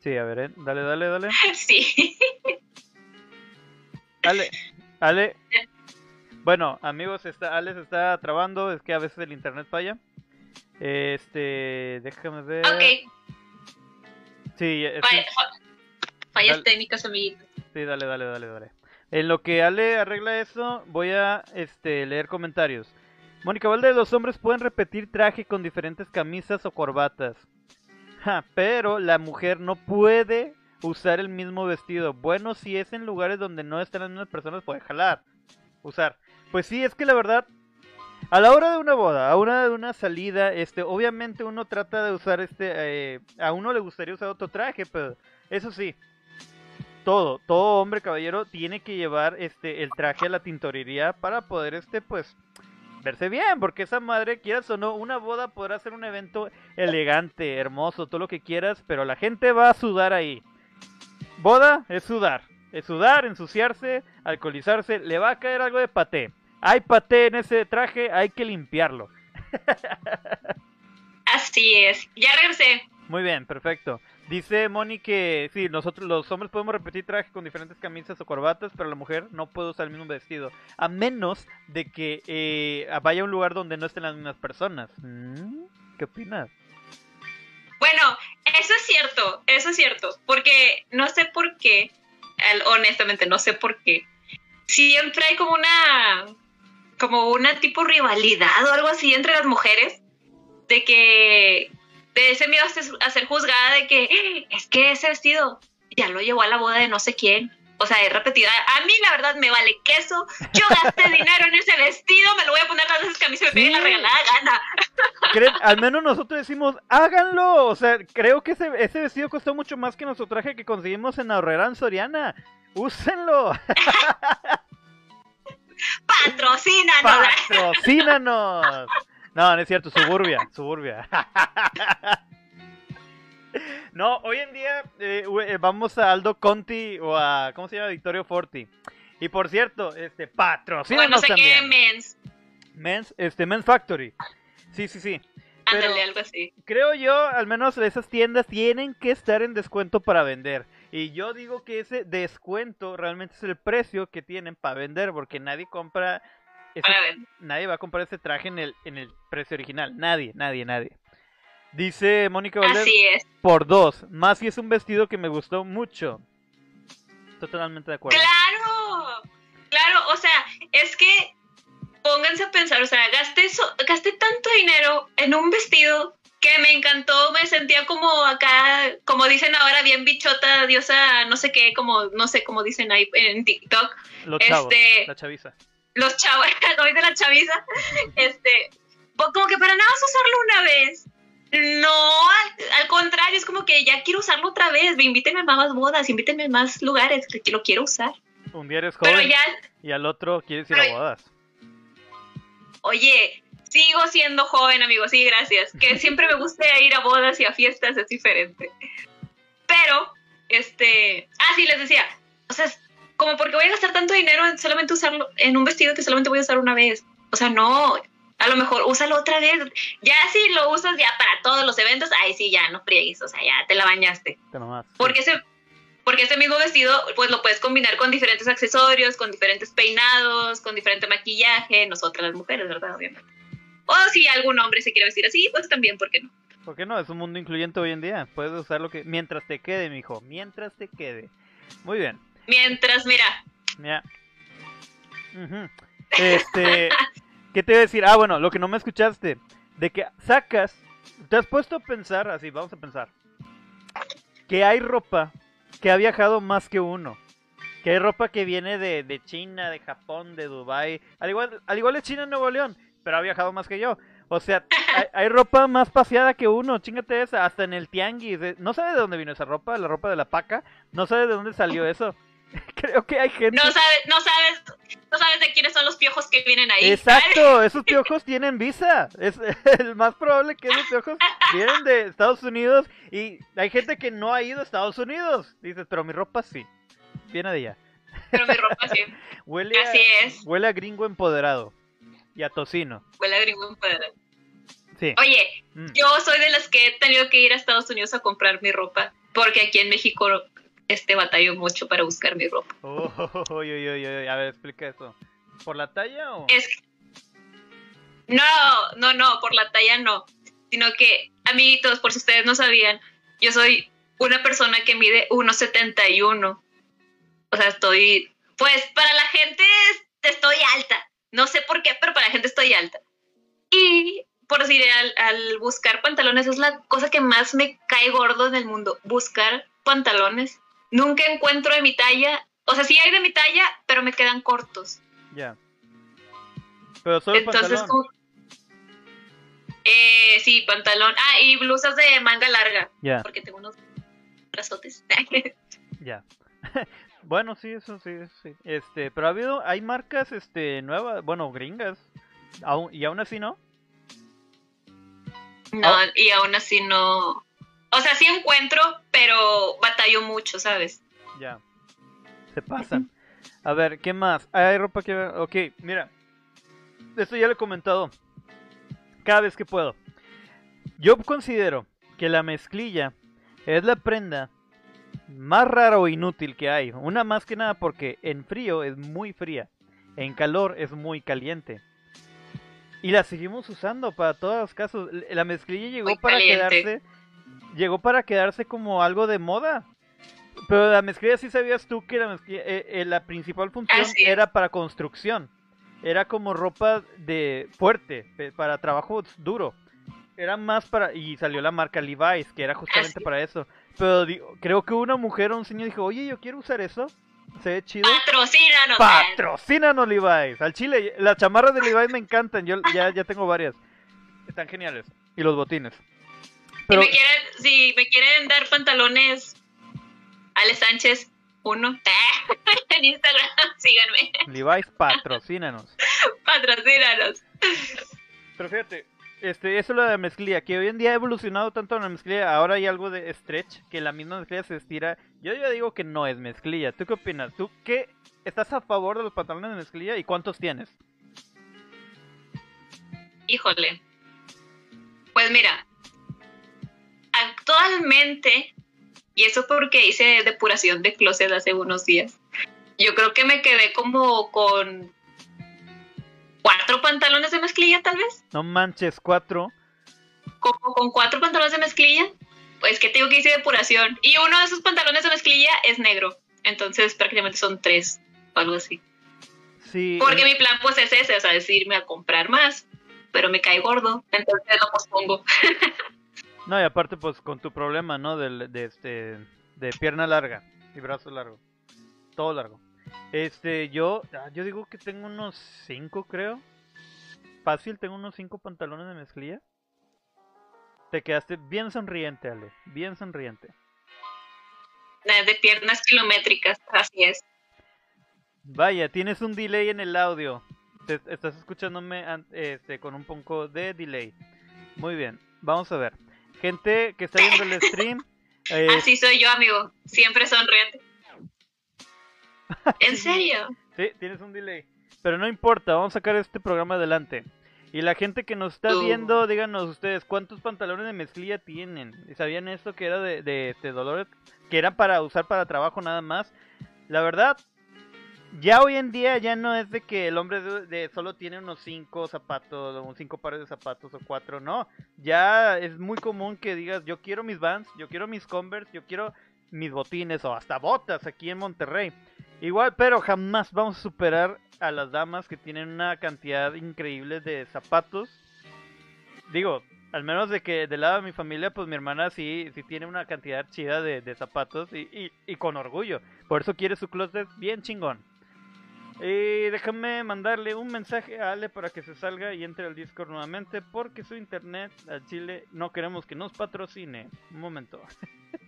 A: Sí, a ver, eh, dale, dale, dale.
B: sí.
A: Ale, Ale. Bueno, amigos, está, Ale se está trabando, es que a veces el internet falla. Este, déjame ver.
B: Ok.
A: Sí,
B: Falla- fa- Fallas
A: Dale.
B: técnicas, amiguito.
A: sí, dale, dale, dale, dale. En lo que Ale arregla eso, voy a este, leer comentarios. Mónica Valdez, los hombres pueden repetir traje con diferentes camisas o corbatas. Pero la mujer no puede usar el mismo vestido. Bueno, si es en lugares donde no están las mismas personas, puede jalar. Usar. Pues sí, es que la verdad, a la hora de una boda, a una de una salida, este, obviamente uno trata de usar este, eh, a uno le gustaría usar otro traje, pero eso sí, todo, todo hombre caballero tiene que llevar este el traje a la tintorería para poder este pues verse bien, porque esa madre quieras o no, una boda podrá ser un evento elegante, hermoso, todo lo que quieras, pero la gente va a sudar ahí. Boda es sudar, es sudar, ensuciarse, alcoholizarse, le va a caer algo de paté. Hay paté en ese traje, hay que limpiarlo.
B: Así es. Ya regresé.
A: Muy bien, perfecto. Dice Moni que sí, nosotros los hombres podemos repetir traje con diferentes camisas o corbatas, pero la mujer no puede usar el mismo vestido, a menos de que eh, vaya a un lugar donde no estén las mismas personas. Mm, ¿Qué opinas?
B: Bueno, eso es cierto, eso es cierto, porque no sé por qué, honestamente no sé por qué, siempre hay como una, como una tipo rivalidad o algo así entre las mujeres, de que, de ese miedo a ser, a ser juzgada de que "Eh, es que ese vestido ya lo llevó a la boda de no sé quién. O sea, es repetida. A mí, la verdad, me vale queso. Yo gasté dinero en ese vestido. Me lo voy a poner las veces que a mí se me pegue la regalada gana.
A: Al menos nosotros decimos, háganlo. O sea, creo que ese, ese vestido costó mucho más que nuestro traje que conseguimos en Ahorrera en Soriana. Úsenlo.
B: Patrocínanos.
A: Patrocínanos. No, no es cierto, suburbia, suburbia. No, hoy en día eh, eh, vamos a Aldo Conti o a, ¿cómo se llama? Victorio Forti. Y por cierto, este,
B: Bueno,
A: patrocínanos
B: no sé qué,
A: también.
B: mens.
A: Men's, este, Men's Factory. Sí, sí, sí. Pero-
B: Ándale, algo así.
A: Creo yo, al menos esas tiendas tienen que estar en descuento para vender. Y yo digo que ese descuento realmente es el precio que tienen para vender, porque nadie compra, ese- nadie va a comprar ese traje en el, en el precio original. Nadie, nadie, nadie. Dice Mónica Valdez,
B: Así es.
A: por dos. Más si es un vestido que me gustó mucho. Totalmente de acuerdo.
B: Claro, claro, o sea, es que pónganse a pensar, o sea, gasté, eso- gasté tanto dinero en un vestido que me encantó, me sentía como acá, como dicen ahora, bien bichota, diosa, no sé qué, como, no sé cómo dicen ahí en TikTok,
A: Los chavos,
B: este-
A: la chaviza.
B: Los chavos, hoy de la chaviza, este, po- como que para nada más usarlo una vez. No, al, al contrario, es como que ya quiero usarlo otra vez. Invítenme a más bodas, invítenme a más lugares que lo quiero usar.
A: Un día eres
B: Pero
A: joven
B: ya,
A: y al otro quieres ir a
B: Pero-
A: bodas.
B: Oye, sigo siendo joven, amigo, sí, gracias. Que siempre me gusta ir a bodas y a fiestas, es diferente. Pero, este, ah, sí, les decía, o sea, como porque voy a gastar tanto dinero en solamente usarlo, en un vestido que solamente voy a usar una vez. O sea, no, a lo mejor úsalo otra vez. Ya si lo usas ya para todos los eventos, ahí sí, ya no friegues, o sea, ya te la bañaste.
A: Te nomás. sí.
B: Porque ese, porque ese mismo vestido, pues lo puedes combinar con diferentes accesorios, con diferentes peinados, con diferente maquillaje, nosotras las mujeres, ¿verdad? Obviamente. O si algún hombre se quiere vestir así, pues también, ¿por qué no?
A: ¿Por qué no? Es un mundo incluyente hoy en día. Puedes usar lo que. Mientras te quede, mijo. Mientras te quede. Muy bien.
B: Mientras, mira.
A: Ujú. Este. ¿Qué te iba a decir? Ah, bueno, lo que no me escuchaste. De que sacas. Te has puesto a pensar, así, vamos a pensar. Que hay ropa que ha viajado más que uno. Que hay ropa que viene de, de China, de Japón, de Dubai. Al igual, al igual es China en Nuevo León, pero ha viajado más que yo. O sea, hay, hay ropa más paseada que uno, chingate esa, hasta en el tianguis. No sabe de dónde vino esa ropa, la ropa de la paca. No sabe de dónde salió eso. Creo que hay gente.
B: No sabes, no sabes, no sabes de quiénes son los piojos que vienen ahí.
A: Exacto, esos piojos tienen visa. Es el más probable que esos piojos vienen de Estados Unidos y hay gente que no ha ido a Estados Unidos. Dices, pero mi ropa sí. Viene de allá.
B: Pero mi ropa sí.
A: huele
B: Así es.
A: Huele a gringo empoderado. Y a tocino.
B: Huele a gringo empoderado.
A: Sí.
B: Oye, mm. yo soy de las que he tenido que ir a Estados Unidos a comprar mi ropa. Porque aquí en México este batallo mucho para buscar mi ropa.
A: Oh, a ver, explica eso. ¿Por la talla o...?
B: Es... No, no, no, por la talla no. Sino que, amiguitos, por si ustedes no sabían, yo soy una persona que mide 1,71. O sea, estoy... Pues para la gente estoy alta. No sé por qué, pero para la gente estoy alta. Y por decir, al, al buscar pantalones es la cosa que más me cae gordo en el mundo. Buscar pantalones nunca encuentro de mi talla. O sea, sí hay de mi talla, pero me quedan cortos.
A: Ya. Pero solo Entonces, pantalón.
B: Eh, sí, pantalón. Ah, y blusas de manga larga. Ya. Porque tengo unos brazotes.
A: ya. bueno, sí, eso sí, sí. Este, pero ha habido, hay marcas, este, nuevas, bueno, gringas. y aún así no.
B: No, y aún así no. O sea, sí encuentro, pero batallo mucho, ¿sabes?
A: Ya. Se pasan. A ver, ¿qué más? Hay ropa que... Ok, mira. Esto ya lo he comentado. Cada vez que puedo. Yo considero que la mezclilla es la prenda más rara o inútil que hay. Una más que nada porque en frío es muy fría. En calor es muy caliente. Y la seguimos usando para todos los casos. La mezclilla llegó para quedarse llegó para quedarse como algo de moda. Pero la mezclilla sí sabías tú que la, eh, eh, la principal función era para construcción. Era como ropa de fuerte, para trabajo duro. Era más para... Y salió la marca Levi's, que era justamente para eso. Pero creo que una mujer o un señor dijo, oye, yo quiero usar eso. Se ve chido.
B: Patrocínanos.
A: Patrocínanos Levi's. Al chile, las chamarras de Levi's me encantan. Yo ya, ya tengo varias. Están geniales. Y los botines.
B: Si, me quieren, si me quieren dar pantalones, Ale Sánchez, uno. en Instagram, síganme.
A: Levi's, patrocínanos.
B: patrocínanos.
A: Pero fíjate, este, eso es lo de mezclilla, que hoy en día ha evolucionado tanto la mezclilla, ahora hay algo de stretch, que la misma mezclilla se estira. Yo ya digo que no es mezclilla. ¿Tú qué opinas? ¿Tú qué estás a favor de los pantalones de mezclilla y cuántos tienes?
B: Híjole. Pues mira, actualmente, y eso porque hice depuración de closet hace unos días, yo creo que me quedé como con cuatro pantalones de mezclilla, tal vez.
A: No manches, cuatro.
B: Como con cuatro pantalones de mezclilla. Pues que tengo que hice depuración. Y uno de esos pantalones de mezclilla es negro. Entonces prácticamente son tres o algo así.
A: Sí.
B: Porque eh. mi plan pues es ese, o sea, es irme a comprar más. Pero me cae gordo, entonces lo pospongo.
A: No, y aparte pues con tu problema, ¿no? De, de, este, de pierna larga y brazo largo. Todo largo. Este, yo, ah, yo digo que tengo unos 5 creo. Fácil, tengo unos 5 pantalones de mezclilla. Te quedaste bien sonriente, Ale. Bien sonriente.
B: De piernas kilométricas, así es.
A: Vaya, tienes un delay en el audio. estás escuchándome este, con un poco de delay. Muy bien, vamos a ver. Gente que está viendo el stream.
B: Eh, Así soy yo, amigo. Siempre sonriente. ¿En serio?
A: Sí, tienes un delay. Pero no importa, vamos a sacar este programa adelante. Y la gente que nos está viendo, díganos ustedes, ¿cuántos pantalones de mezclilla tienen? ¿Sabían esto que era de, de, este Dolores? Que era para usar para trabajo nada más. La verdad, ya hoy en día ya no es de que el hombre de, solo tiene unos cinco zapatos, o cinco pares de zapatos o cuatro, no. Ya es muy común que digas, yo quiero mis Vans, yo quiero mis Converse, yo quiero mis botines o hasta botas aquí en Monterrey. Igual, pero jamás vamos a superar a las damas que tienen una cantidad increíble de zapatos. Digo, al menos de que del lado de mi familia, pues mi hermana sí, sí tiene una cantidad chida de, de zapatos y, y, y, con orgullo. Por eso quiere su closet bien chingón. Y déjame mandarle un mensaje a Ale para que se salga y entre al Discord nuevamente porque su internet al Chile no queremos que nos patrocine. Un momento.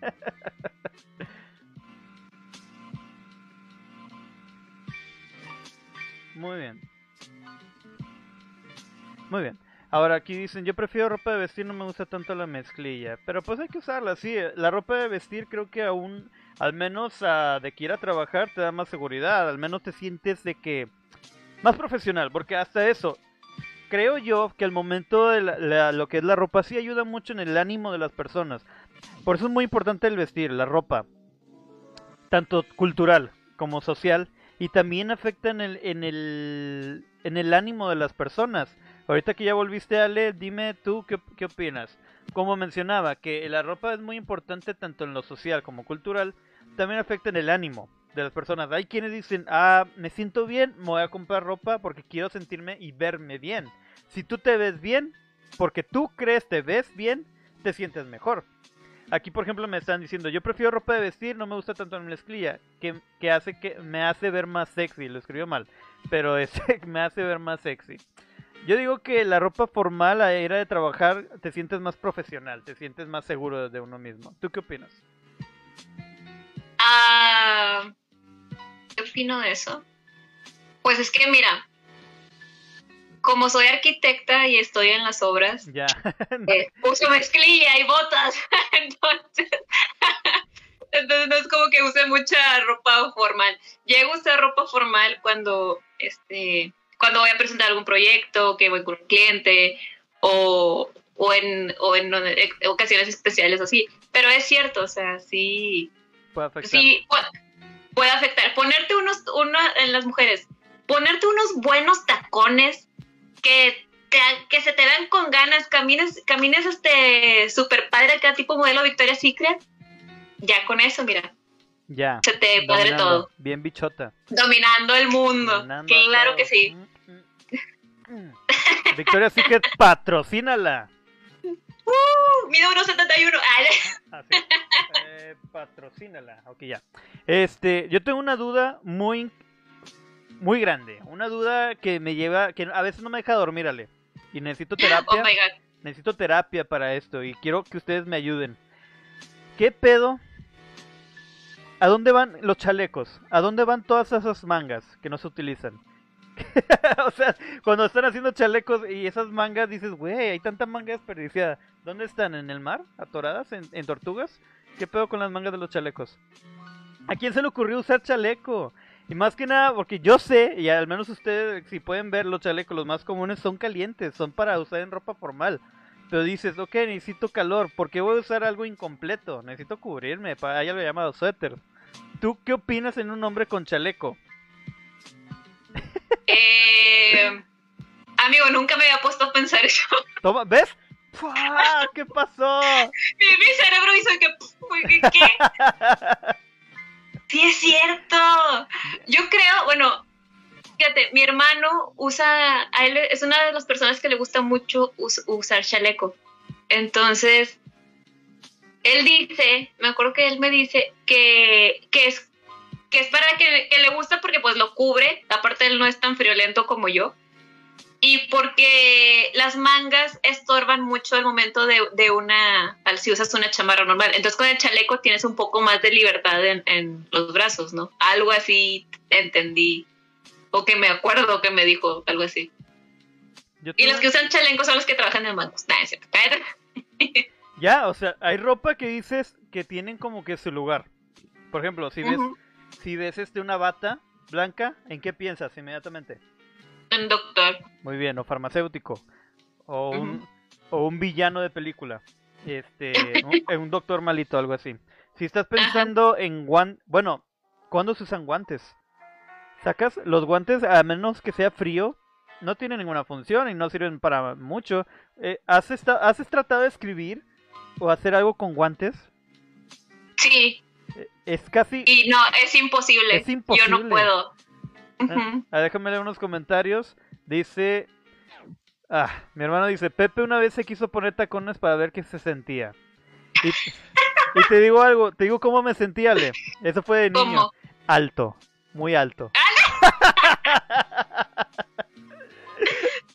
A: Muy bien. Muy bien. Ahora aquí dicen, yo prefiero ropa de vestir, no me gusta tanto la mezclilla. Pero pues hay que usarla, sí. La ropa de vestir creo que aún, al menos de que ir a trabajar, te da más seguridad. Al menos te sientes de que... Más profesional, porque hasta eso, creo yo que al momento de lo que es la ropa sí ayuda mucho en el ánimo de las personas. Por eso es muy importante el vestir, la ropa. Tanto cultural como social. Y también afecta en el, en el, en el ánimo de las personas. Ahorita que ya volviste a leer, dime tú qué, qué opinas. Como mencionaba, que la ropa es muy importante tanto en lo social como cultural, también afecta en el ánimo de las personas. Hay quienes dicen, ah, me siento bien, me voy a comprar ropa porque quiero sentirme y verme bien. Si tú te ves bien, porque tú crees te ves bien, te sientes mejor. Aquí, por ejemplo, me están diciendo, yo prefiero ropa de vestir, no me gusta tanto la mezclilla, que, que hace que me hace ver más sexy, lo escribió mal, pero es, me hace ver más sexy. Yo digo que la ropa formal a la era de trabajar te sientes más profesional, te sientes más seguro de uno mismo. ¿Tú qué opinas?
B: ¿Qué opino de eso? Pues es que mira, como soy arquitecta y estoy en las obras,
A: ya.
B: Eh, uso mezclilla y botas. entonces, entonces no es como que use mucha ropa formal. Llego a usar ropa formal cuando este cuando voy a presentar algún proyecto, que voy con un cliente o, o, en, o en ocasiones especiales así. Pero es cierto, o sea, sí.
A: Puede afectar.
B: Sí, puede, afectar. Ponerte unos, una, en las mujeres, ponerte unos buenos tacones que, que se te vean con ganas, camines, camines este super padre acá, tipo modelo Victoria Secret, ya con eso, mira.
A: Ya.
B: Se te padre todo.
A: Bien bichota.
B: Dominando el mundo. claro que sí.
A: Mm, mm, mm. Victoria Secret, patrocínala.
B: Uh, mi número 71.
A: Ah, eh, patrocínala. Ok, ya. Este, yo tengo una duda muy muy grande. Una duda que me lleva, que a veces no me deja dormir, Ale. Y necesito terapia.
B: Oh
A: necesito terapia para esto y quiero que ustedes me ayuden. ¿Qué pedo? ¿A dónde van los chalecos? ¿A dónde van todas esas mangas que no se utilizan? o sea, cuando están haciendo chalecos y esas mangas dices, güey, hay tanta manga desperdiciada. ¿Dónde están? ¿En el mar? ¿Atoradas? ¿En, ¿En tortugas? ¿Qué pedo con las mangas de los chalecos? ¿A quién se le ocurrió usar chaleco? Y más que nada, porque yo sé, y al menos ustedes, si pueden ver, los chalecos, los más comunes son calientes, son para usar en ropa formal. Pero dices, ok, necesito calor, ¿por qué voy a usar algo incompleto? Necesito cubrirme, para ella lo llamado suéter. ¿Tú qué opinas en un hombre con chaleco?
B: Eh, amigo, nunca me había puesto a pensar eso.
A: Toma, ¿ves? ¿Qué pasó?
B: Mi, cerebro hizo que... ¿Qué? Sí, es cierto. Yo creo, bueno, fíjate, mi hermano usa, a él es una de las personas que le gusta mucho usar chaleco. Entonces, él dice, me acuerdo que él me dice que, que es que es para que, que, le gusta porque pues lo cubre, aparte él no es tan friolento como yo y porque las mangas estorban mucho el momento de, de, una, si usas una chamarra normal. Entonces con el chaleco tienes un poco más de libertad en, en los brazos, ¿no? Algo así entendí, o que me acuerdo que me dijo, algo así. Y los que usan chaleco son los que trabajan en mangos. Nah, es cierto.
A: ya, o sea, hay ropa que dices que tienen como que su lugar. Por ejemplo, si ves, si ves este una bata blanca, ¿en qué piensas inmediatamente?
B: Un doctor.
A: Muy bien, o farmacéutico. O, un, o un villano de película. Este, un, doctor malito, algo así. Si estás pensando en guantes, bueno, ¿cuándo se usan guantes? Sacas los guantes, a menos que sea frío, no tienen ninguna función y no sirven para mucho. Eh, ¿has, ¿Has tratado de escribir o hacer algo con guantes?
B: Sí.
A: Es casi...
B: Y no, es imposible. Es imposible. Yo no puedo.
A: Ah, déjame leer unos comentarios. Dice. Ah, mi hermano dice: Pepe una vez se quiso poner tacones para ver qué se sentía. Y, te digo algo, te digo cómo me sentía, Ale. Eso fue de niño. Alto, muy alto.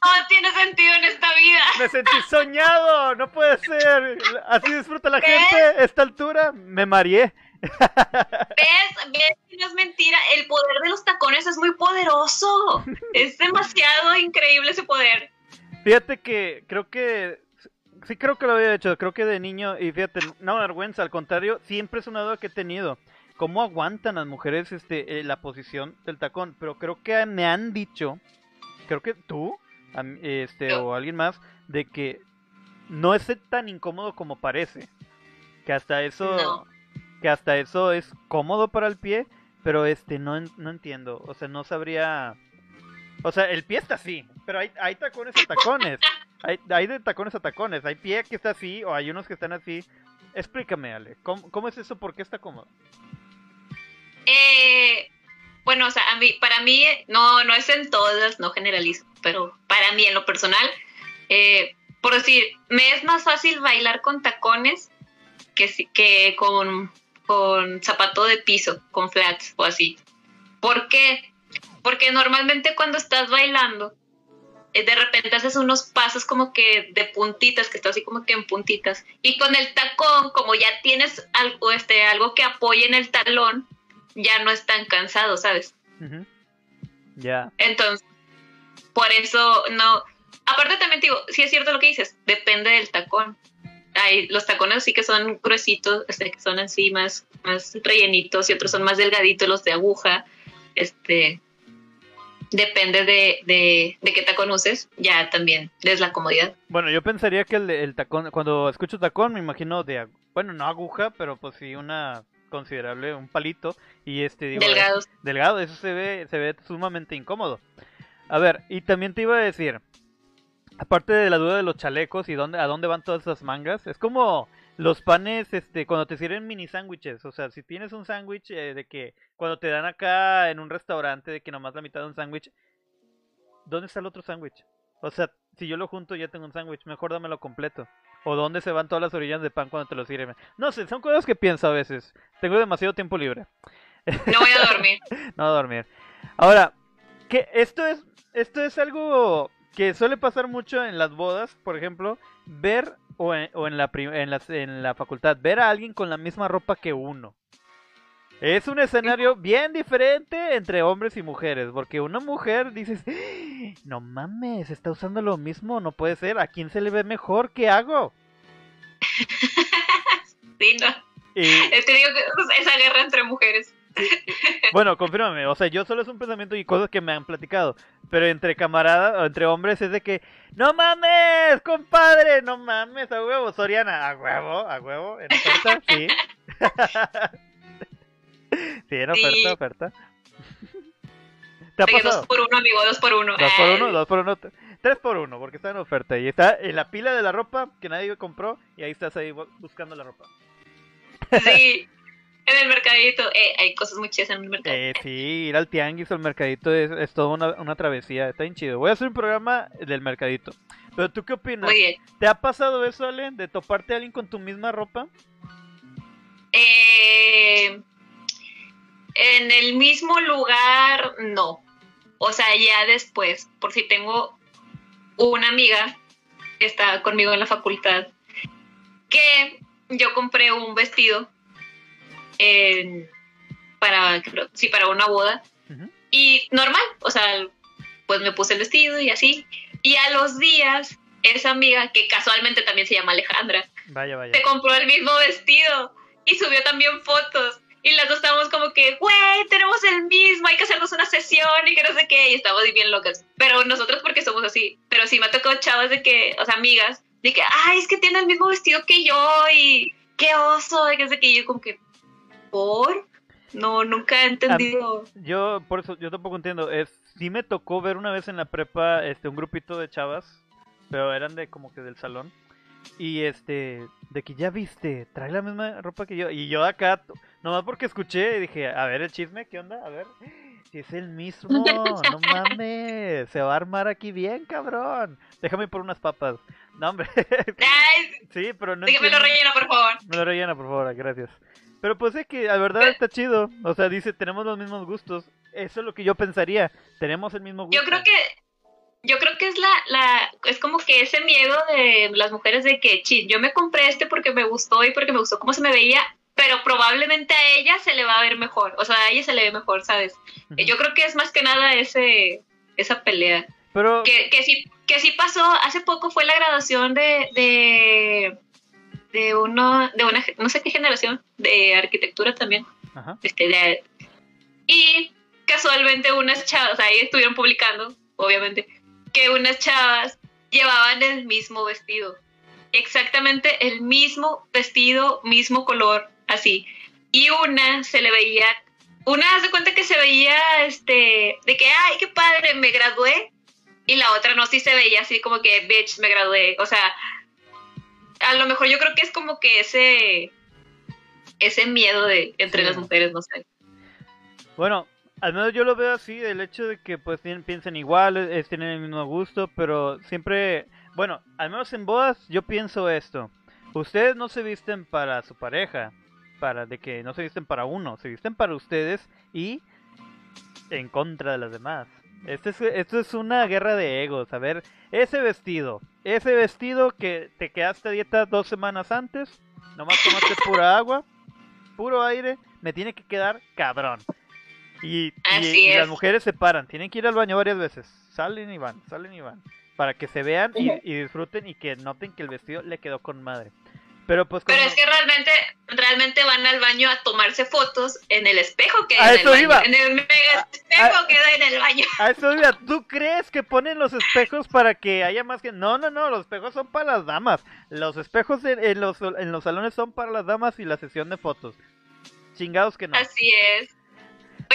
B: No tiene sentido en esta vida.
A: Me sentí soñado, no puede ser. Así disfruta la gente, esta altura. Me mareé.
B: ¿Ves? ¿Ves que no es mentira? El poder de los tacones es muy poderoso. Es demasiado increíble ese poder.
A: Fíjate que creo que sí creo que lo había hecho, creo que de niño y fíjate, no vergüenza, al contrario, siempre es una duda que he tenido. ¿Cómo aguantan las mujeres este eh, la posición del tacón? Pero creo que me han dicho, creo que tú, este o alguien más de que no es tan incómodo como parece. Que hasta eso que hasta eso es cómodo para el pie, pero este no, no entiendo, o sea, no sabría o sea, el pie está así, pero hay, tacones a tacones. Hay, hay de tacones a tacones. Hay pie que está así o hay unos que están así. Explícame, Ale, ¿cómo, cómo es eso? ¿Por qué está cómodo?
B: Eh, bueno, o sea, a mí, para mí, no, no es en todas, no generalizo, pero para mí en lo personal, eh, por decir, me es más fácil bailar con tacones que, que con, con zapato de piso, con flats o así. ¿Por qué? Porque normalmente cuando estás bailando, eh, de repente haces unos pasos como que de puntitas, que estás así como que en puntitas. Y con el tacón, como ya tienes algo, este, algo que apoye en el talón, ya no es tan cansado, ¿sabes?
A: Ya.
B: Entonces, por eso no. Aparte también digo, sí es cierto lo que dices, depende del tacón. Hay los tacones sí que son gruesitos, este, que son así más, más rellenitos y otros son más delgaditos, los de aguja. Este, depende de, de, de qué tacón uses, ya también es la comodidad.
A: Bueno, yo pensaría que el, el tacón, cuando escucho tacón me imagino de, bueno, no aguja, pero pues sí una considerable, un palito y este digo,
B: delgado,
A: delgado, eso se ve se ve sumamente incómodo. A ver, y también te iba a decir, aparte de la duda de los chalecos y dónde a dónde van todas esas mangas, es como los panes este cuando te sirven mini sándwiches, o sea, si tienes un sándwich eh, de que cuando te dan acá en un restaurante de que nomás la mitad de un sándwich, ¿dónde está el otro sándwich? O sea, si yo lo junto ya tengo un sándwich, mejor dámelo completo. ¿O dónde se van todas las orillas de pan cuando te lo sirven? No sé, son cosas que pienso a veces. Tengo demasiado tiempo libre.
B: No voy a dormir.
A: no voy a dormir. Ahora, que esto es esto es algo que suele pasar mucho en las bodas, por ejemplo, ver o en, o en la, en, la, en la facultad, ver a alguien con la misma ropa que uno. Es un escenario bien diferente entre hombres y mujeres, porque una mujer dices, no mames, está usando lo mismo, no puede ser, ¿a quién se le ve mejor? ¿Qué hago?
B: sí, no. Te digo que esa guerra entre mujeres.
A: Bueno, confírmame, o sea, yo solo es un pensamiento y cosas que me han platicado, pero entre camaradas o entre hombres es de que, no mames, compadre, no mames, a huevo, Soriana, a huevo, a huevo, en oferta, sí. sí, en oferta, oferta.
B: ¿Te ha pasado? Dos por uno, amigo, dos por uno.
A: Dos por uno, dos por uno, tres por uno, porque está en oferta y está en la pila de la ropa que nadie compró y ahí estás ahí buscando la ropa.
B: Sí. En el mercadito, eh, hay cosas muy chidas en el mercadito.
A: Eh, sí, ir al tianguis o al mercadito es, es toda una, una, travesía, está bien chido. Voy a hacer un programa del mercadito. Pero tú qué opinas?
B: Muy bien.
A: ¿Te ha pasado eso, Ale, de toparte a alguien con tu misma ropa?
B: Eh, en el mismo lugar, no. O sea, ya después, por si tengo una amiga que está conmigo en la facultad, que yo compré un vestido para, sí, para una boda. Y normal, o sea, pues me puse el vestido y así. Y a los días, esa amiga, que casualmente también se llama Alejandra,
A: vaya, vaya.
B: se compró el mismo vestido y subió también fotos. Y las dos estábamos como que, güey, tenemos el mismo, hay que hacernos una sesión y que no sé qué. Y estábamos bien locas. Pero nosotros porque somos así. Pero sí me ha tocado chavas de que, o sea, amigas, de que, ay, es que tiene el mismo vestido que yo y qué oso. Y que sé que yo como que, no, nunca he entendido.
A: yo, por eso, yo tampoco entiendo. Es, sí me tocó ver una vez en la prepa este un grupito de chavas, pero eran de como que del salón. Y este, de que ya viste, trae la misma ropa que yo. Y yo acá, nomás porque escuché, dije, a ver el chisme, ¿qué onda? A ver, si es el mismo, no mames, se va a armar aquí bien, cabrón. Déjame por unas papas. No, hombre. sí, pero no.
B: Dígame lo rellena, por favor.
A: Me lo rellena, por favor, gracias. Pero pues es que la verdad está chido. O sea, dice, tenemos los mismos gustos. Eso es lo que yo pensaría. Tenemos el mismo gusto.
B: Yo creo que yo creo que es la, la es como que ese miedo de las mujeres de que yo me compré este porque me gustó y porque me gustó cómo se me veía pero probablemente a ella se le va a ver mejor, o sea, a ella se le ve mejor, ¿sabes? Yo creo que es más que nada ese, esa pelea.
A: Pero...
B: Que, que, sí, que sí pasó, hace poco fue la graduación de, de, de, uno, de una, no sé qué generación, de arquitectura también. Este, de, y casualmente unas chavas, ahí estuvieron publicando, obviamente, que unas chavas llevaban el mismo vestido. Exactamente el mismo vestido, mismo color, así. Y una se le veía, una hace cuenta que se veía, este, de que, ay, qué padre, me gradué. Y la otra no, sí se veía así como que, bitch, me gradué. O sea, a lo mejor yo creo que es como que ese, ese miedo de entre las mujeres, no sé.
A: Bueno, al menos yo lo veo así, el hecho de que pues piensen igual, es, tienen el mismo gusto, pero siempre, bueno, al menos en bodas yo pienso esto. Ustedes no se visten para su pareja, para de que no se visten para uno, se visten para ustedes y en contra de las demás. Esto es, esto es una guerra de egos. A ver, ese vestido, ese vestido que te quedaste a dieta dos semanas antes, nomás tomaste pura agua, puro aire, me tiene que quedar cabrón. Y, las mujeres se paran, tienen que ir al baño varias veces. Salen y van, salen y van. Para que se vean y, y disfruten y que noten que el vestido le quedó con madre. Pero pues
B: Pero es que realmente realmente van al baño a tomarse fotos en el espejo que hay en el baño. Iba. En el mega espejo que hay en el baño.
A: A eso iba. ¿Tú crees que ponen los espejos para que haya más que No, no, no, los espejos son para las damas. Los espejos en, los en los salones son para las damas y la sesión de fotos. Chingados que no.
B: Así es.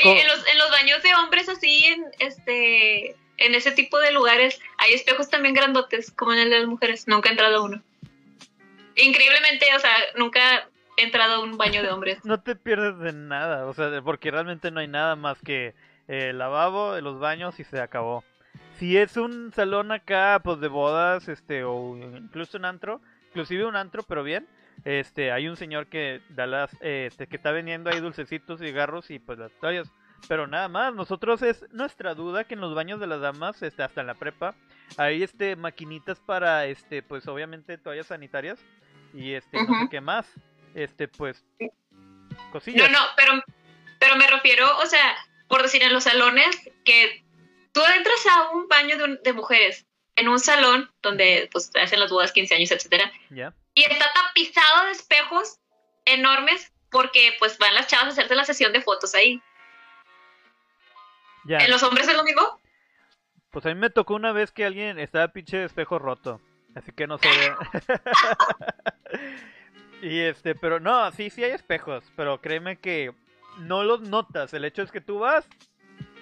B: Oye, en los, en los baños de hombres así en este en ese tipo de lugares hay espejos también grandotes como en el de las mujeres. Nunca he entrado a uno increíblemente, o sea, nunca he entrado a un baño de hombres.
A: No te pierdes de nada, o sea, porque realmente no hay nada más que el lavabo, los baños y se acabó. Si es un salón acá, pues de bodas, este, o incluso un antro, inclusive un antro, pero bien, este, hay un señor que da las, este, que está vendiendo ahí dulcecitos, cigarros y pues las toallas. Pero nada más, nosotros es nuestra duda que en los baños de las damas, este, hasta en la prepa, hay este maquinitas para, este, pues obviamente toallas sanitarias y este, no sé qué más. Este, pues,
B: cosillas. No, no, pero, pero me refiero, o sea, por decir en los salones, que tú entras a un baño de, mujeres, en un salón donde pues hacen las bodas, 15 años, etcétera, y está tapizado de espejos enormes porque pues van las chavas a hacerse la sesión de fotos ahí. ¿En los hombres es lo mismo?
A: Pues a mí me tocó una vez que alguien estaba pinche de espejo roto. Así que no sé. y este, pero no, sí, sí hay espejos, pero créeme que no los notas. El hecho es que tú vas,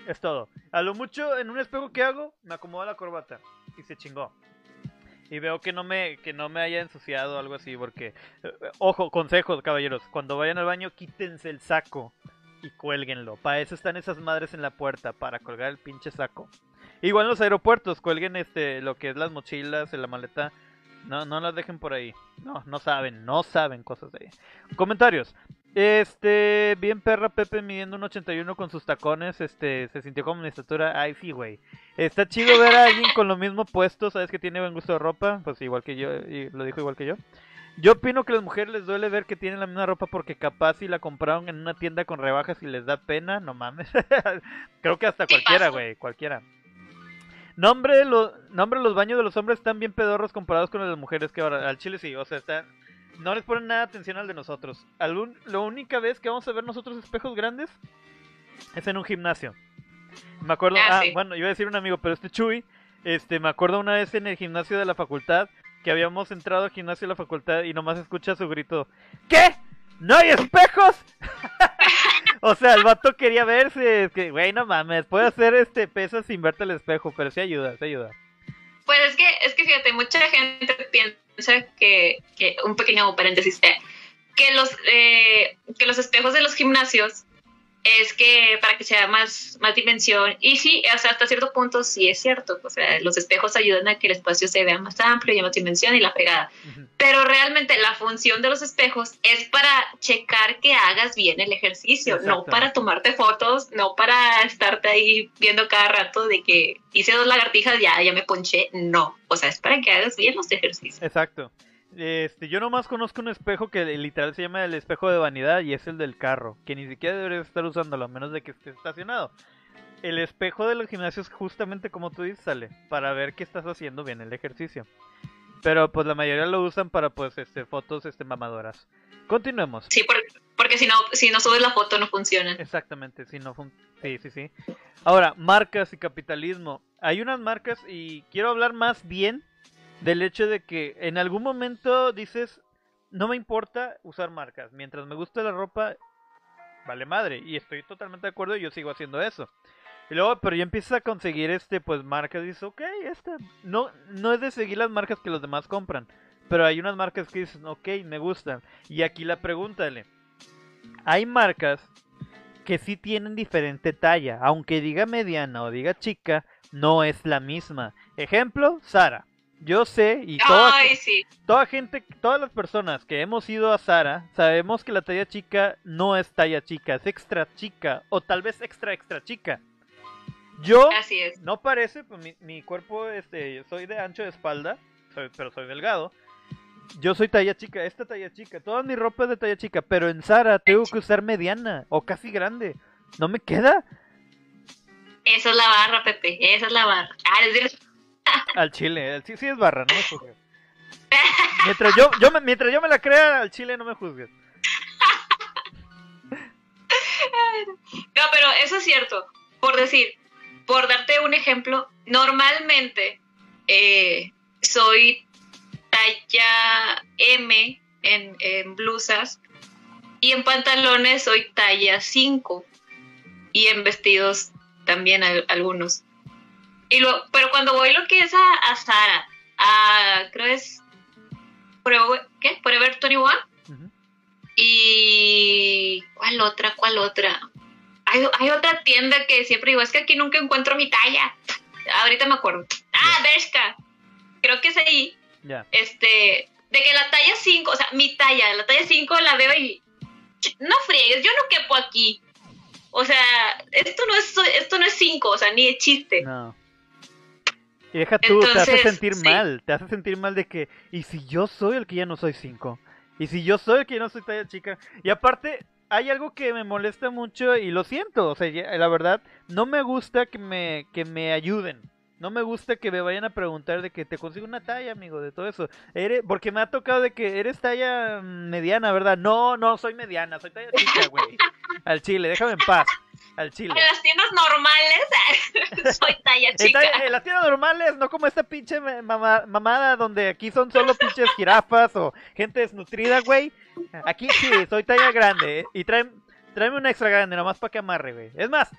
A: es todo. A lo mucho, en un espejo que hago, me acomodo la corbata y se chingó. Y veo que no me, que no me haya ensuciado o algo así, porque, eh, ojo, consejos, caballeros, cuando vayan al baño, quítense el saco y cuélguenlo. Para eso están esas madres en la puerta, para colgar el pinche saco. Igual en los aeropuertos, cuelguen este lo que es las mochilas, en la maleta. No, no las dejen por ahí. No, no saben, no saben cosas de ahí. Comentarios. Este, bien perra Pepe midiendo un 81 con sus tacones, este, se sintió como mi estatura, ay sí, güey. Está chido ver a alguien con lo mismo puesto, sabes que tiene buen gusto de ropa, pues igual que yo, y lo dijo igual que yo. Yo opino que a las mujeres les duele ver que tienen la misma ropa porque capaz si la compraron en una tienda con rebajas y les da pena, no mames. Creo que hasta cualquiera, güey, cualquiera. Nombre, lo, nombre los baños de los hombres están bien pedorros comparados con los de las mujeres que ahora al chile sí, o sea, está, no les ponen nada atención al de nosotros. Algún, la única vez que vamos a ver nosotros espejos grandes es en un gimnasio. Me acuerdo, ah, ah bueno, iba a decir un amigo, pero este Chuy, este, me acuerdo una vez en el gimnasio de la facultad que habíamos entrado al gimnasio de la facultad y nomás escucha su grito, ¿qué? ¿No hay espejos? o sea, el vato quería verse. Que, güey, no mames, puede hacer este peso sin verte al espejo, pero sí ayuda, sí ayuda.
B: Pues es que, es que fíjate, mucha gente piensa que, que un pequeño paréntesis, eh, que los, eh, que los espejos de los gimnasios es que para que sea más, más dimensión, y sí, hasta cierto punto sí es cierto, o sea, los espejos ayudan a que el espacio se vea más amplio y más dimensión y la pegada, pero realmente la función de los espejos es para checar que hagas bien el ejercicio, no para tomarte fotos, no para estarte ahí viendo cada rato de que hice dos lagartijas, ya, ya me ponché, no, o sea, es para que hagas bien los ejercicios.
A: Exacto. Este, yo nomás conozco un espejo que literal se llama el espejo de vanidad y es el del carro, que ni siquiera deberías estar usándolo a menos de que esté estacionado. El espejo de los gimnasios justamente como tú dices, sale, para ver que estás haciendo bien el ejercicio. Pero pues la mayoría lo usan para pues este fotos este mamadoras. Continuemos.
B: Sí, porque, si no si no subes la foto no funciona.
A: Exactamente, si no fun sí, sí, sí. Ahora, marcas y capitalismo. Hay unas marcas y quiero hablar más bien del hecho de que en algún momento dices, no me importa usar marcas, mientras me guste la ropa, vale madre, y estoy totalmente de acuerdo y yo sigo haciendo eso. Y luego, pero ya empiezas a conseguir este, pues marcas y dices, ok, esta, no, no es de seguir las marcas que los demás compran, pero hay unas marcas que dicen, ok, me gustan. Y aquí la pregunta, hay marcas que sí tienen diferente talla, aunque diga mediana o diga chica, no es la misma. Ejemplo, Sara. Yo sé y toda, toda gente, todas las personas que hemos ido a Sara, sabemos que la talla chica no es talla chica, es extra chica o tal vez extra extra chica. Yo no parece, pues mi, mi, cuerpo, este, soy de ancho de espalda, soy, pero soy delgado. Yo soy talla chica, esta talla chica, toda mi ropa es de talla chica, pero en Sara tengo que usar mediana o casi grande. ¿No me queda?
B: Esa es la barra, Pepe, esa es la barra. Ah,
A: al chile, sí, sí es barra, no me juzgues. Mientras yo, yo me, mientras yo me la crea, al chile no me juzgues.
B: No, pero eso es cierto. Por decir, por darte un ejemplo, normalmente eh, soy talla M en, en, blusas y en pantalones soy talla 5 y en vestidos también algunos. Y lo, pero cuando voy lo que es a, a Sara, a, creo es, ¿qué? Forever 21. Y, ¿cuál otra? ¿Cuál otra? Hay, hay, otra tienda que siempre digo, es que aquí nunca encuentro mi talla. Ahorita me acuerdo. Ah, Bershka. Creo que es ahí. Este, de que la talla 5, o sea, mi talla, la talla 5 la veo y no friegues, yo no quepo aquí. O sea, esto no es esto no es 5, o sea, ni de chiste.
A: No. Y deja tú, te hace sentir mal, te hace sentir mal de que, ¿y si yo soy el que ya no soy 5? ¿Y si yo soy el que ya no soy talla chica? Y aparte, hay algo que me molesta mucho y lo siento, o sea, la verdad, no me gusta que me, que me ayuden. No me gusta que me vayan a preguntar de que te consigo una talla, amigo, de todo eso. Eres, porque me ha tocado de que eres talla mediana, ¿verdad? No, no, soy mediana, soy talla chica, güey. Al chile, déjame en paz al chile.
B: En las tiendas normales soy talla chica.
A: En las tiendas normales, no como esta pinche mamada donde aquí son solo pinches jirafas o gente desnutrida, güey. Aquí sí, soy talla grande. ¿eh? Y tráeme, tráeme una extra grande, nomás para que amarre, güey. Es más.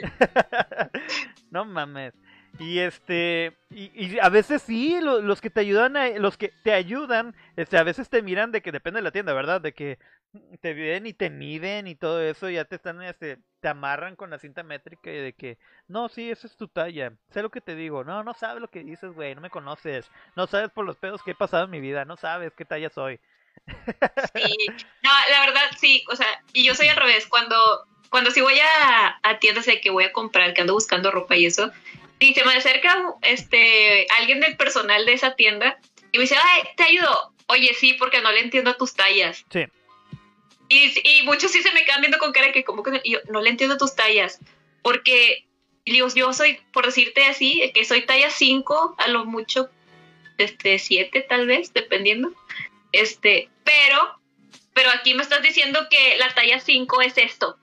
A: no mames. Y este, y, a veces sí, los que te ayudan, los que te ayudan, este, a veces te miran de que depende de la tienda, ¿verdad? De que te ven y te miden y todo eso, ya te están, este, te amarran con la cinta métrica y de que, no, sí, esa es tu talla, sé lo que te digo, no, no sabes lo que dices, güey, no me conoces, no sabes por los pedos que he pasado en mi vida, no sabes qué talla soy.
B: Sí, no, la verdad sí, o sea, y yo soy al revés, cuando, cuando si voy a, a tiendas de que voy a comprar, que ando buscando ropa y eso, y se me acerca este, alguien del personal de esa tienda y me dice, ay, te ayudo. Oye, sí, porque no le entiendo a tus tallas.
A: Sí.
B: Y, muchos sí se me quedan viendo con cara que como que yo no le entiendo tus tallas, porque digo, yo soy, por decirte así, que soy talla 5, a lo mucho, este, 7 tal vez, dependiendo. Este, pero, pero aquí me estás diciendo que la talla 5 es esto.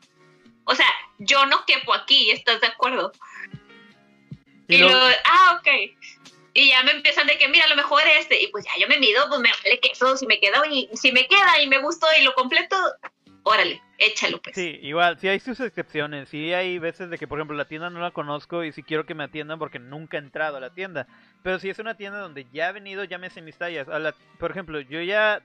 B: O sea, yo no quepo aquí, ¿estás de acuerdo? Y, luego, ah, ok. Y ya me empiezan de que, mira, lo mejor es este. Y pues ya yo me mido, pues me vale queso, si me queda y si me queda y me gustó y lo completo, órale, échalo pues.
A: Sí, igual, sí hay sus excepciones. Sí hay veces de que, por ejemplo, la tienda no la conozco y si quiero que me atiendan porque nunca he entrado a la tienda. Pero si es una tienda donde ya he venido, ya me sé mis tallas. A la, por ejemplo, yo ya...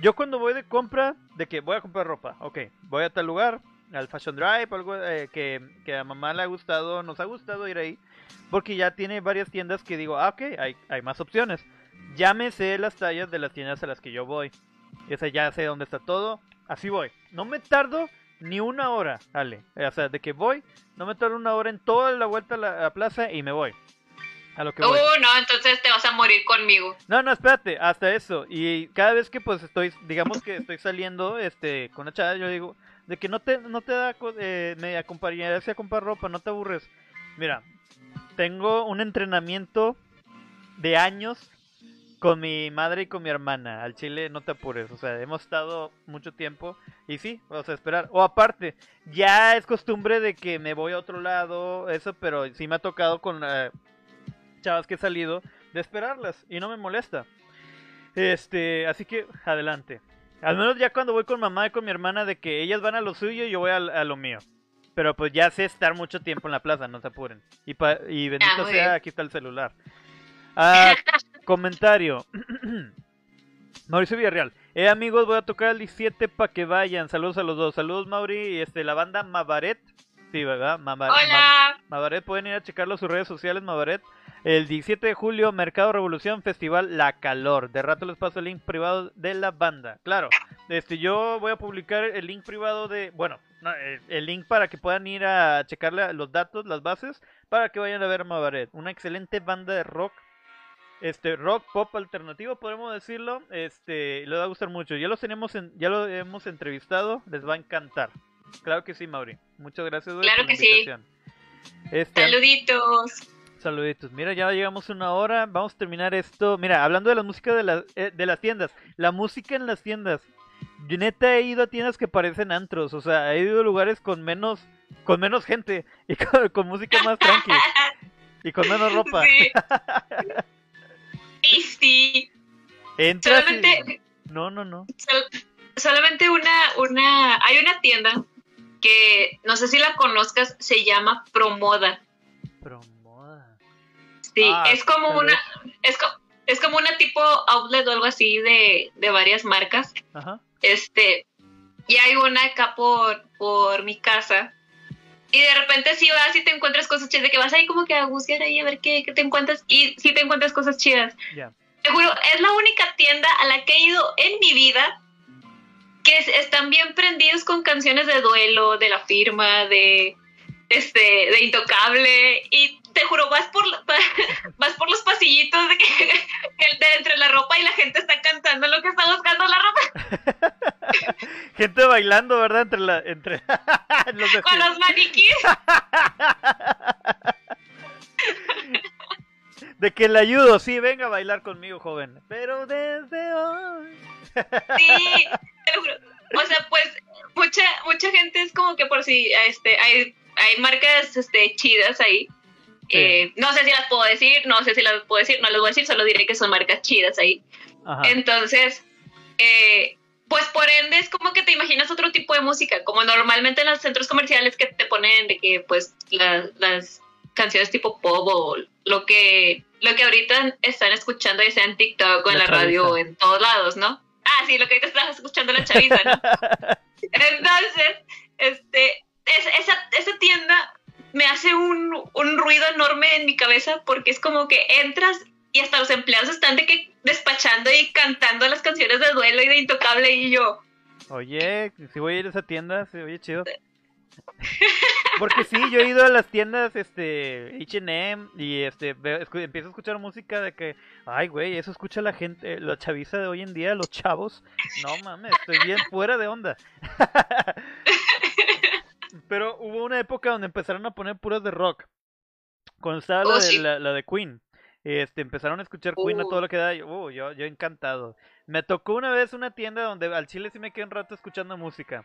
A: Yo cuando voy de compra, de que voy a comprar ropa, ok, voy a tal lugar, al Fashion Drive, algo eh, que, que a mamá le ha gustado, nos ha gustado ir ahí porque ya tiene varias tiendas que digo, ah, ok, hay, hay más opciones. Ya me sé las tallas de las tiendas a las que yo voy. Esa ya sé dónde está todo. Así voy. No me tardo ni una hora, Ale. O sea, de que voy, no me tardo una hora en toda la vuelta a la, plaza y me voy. A lo que voy.
B: Uh, no, entonces te vas a morir conmigo.
A: No, no, espérate, hasta eso. Y cada vez que pues estoy, digamos que estoy saliendo este con una chava, yo digo, de que no te, no te da eh, me acompañarías a comprar ropa, no te aburres. Mira, tengo un entrenamiento de años con mi madre y con mi hermana. Al chile no te apures, o sea, hemos estado mucho tiempo y sí, vamos a esperar. O aparte, ya es costumbre de que me voy a otro lado, eso, pero sí me ha tocado con eh, chavas que he salido de esperarlas y no me molesta. Este, así que adelante. Al menos ya cuando voy con mamá y con mi hermana de que ellas van a lo suyo y yo voy a, a lo mío. Pero pues ya sé estar mucho tiempo en la plaza, no se apuren. Y, pa- y bendito
B: Ah,
A: sea, aquí está el celular. Ah, comentario. Mauricio Villarreal. Eh amigos, voy a tocar el 17 para que vayan. Saludos a los dos. Saludos Mauri y este la banda Mavaret. Sí, ¿verdad? Mava- Ma-
B: Hola.
A: Mavaret, pueden ir a checarlo sus redes sociales, Mavaret. El 17 de julio, Mercado Revolución, Festival La Calor. De rato les paso el link privado de la banda. Claro, este, yo voy a publicar el link privado de, bueno, no, el, el link para que puedan ir a checarle los datos, las bases, para que vayan a ver Mavaret. Una excelente banda de rock. Este, rock pop alternativo, podemos decirlo. Este, les va a gustar mucho. Ya los tenemos en, ya lo hemos entrevistado, les va a encantar. Claro que sí, Mauri. Muchas gracias,
B: Claro
A: por la
B: que sí.
A: Este,
B: Saluditos.
A: Saluditos. Mira, ya llegamos a una hora. Vamos a terminar esto. Mira, hablando de la música de, las eh, de las tiendas. La música en las tiendas. Yo neta he ido a tiendas que parecen antros. O sea, he ido a lugares con menos con menos gente y con, con música más tranqui y con menos ropa.
B: Sí. Y sí,
A: Entras y-
B: solamente,
A: No, no, no.
B: sol- solamente una, una, hay una tienda que no sé si la conozcas, se llama Promoda.
A: Pero moda.
B: Sí,
A: Ah,
B: es como una, es, es como una tipo outlet o algo así de, de varias marcas.
A: Ajá.
B: Este, y hay una acá por, por mi casa. Y de repente si vas y te encuentras cosas chidas, de que vas ahí como que a buscar ahí a ver qué, qué te encuentras. Y si te encuentras cosas chidas.
A: Ya.
B: Te juro, es la única tienda a la que he ido en mi vida que es- están bien prendidos con canciones de duelo, de la firma, de este, de intocable. Y te juro, vas por vas por los pasillitos de que de entre la ropa y la gente está cantando lo que está buscando la ropa
A: Gente bailando, ¿verdad? Entre la entre los
B: con los maniquíes.
A: de que le ayudo. Sí, venga a bailar conmigo, joven. Pero desde hoy.
B: Sí, te lo juro. O sea, pues mucha mucha gente es como que por si este hay hay marcas este chidas ahí.
A: Sí.
B: Eh, no sé si las puedo decir, no sé si las puedo decir, no les voy a decir, solo diré que son marcas chidas ahí.
A: Ajá.
B: Entonces, eh, pues por ende es como que te imaginas otro tipo de música, como normalmente en los centros comerciales que te ponen de que pues la- las canciones tipo pop o lo que lo que ahorita están escuchando ya sea en TikTok o en
A: La
B: la, radio o en todos lados, ¿no? Ah, sí, lo que ahorita estás escuchando la chaviza, ¿no? Entonces, este, es- esa, esa tienda me hace un, un ruido enorme en mi cabeza porque es como que entras y hasta los empleados están de que despachando y cantando las canciones de duelo y de intocable y yo,
A: Oye, si voy a ir a esa tienda, sí, oye, chido. Porque sí, yo he ido a las tiendas, este, H&M y este, veo- empiezo a escuchar música de que, ay, güey, eso escucha la gente, la chaviza de hoy en día, los chavos. No mames, estoy bien fuera de onda. Pero hubo una época donde empezaron a poner puras de rock. Cuando estaba la,
B: Oh,
A: de,
B: sí.
A: la, la de Queen. Este, empezaron a escuchar Queen a todo lo que da. uh, yo, yo encantado. Me tocó una vez una tienda donde al chile sí me quedé un rato escuchando música.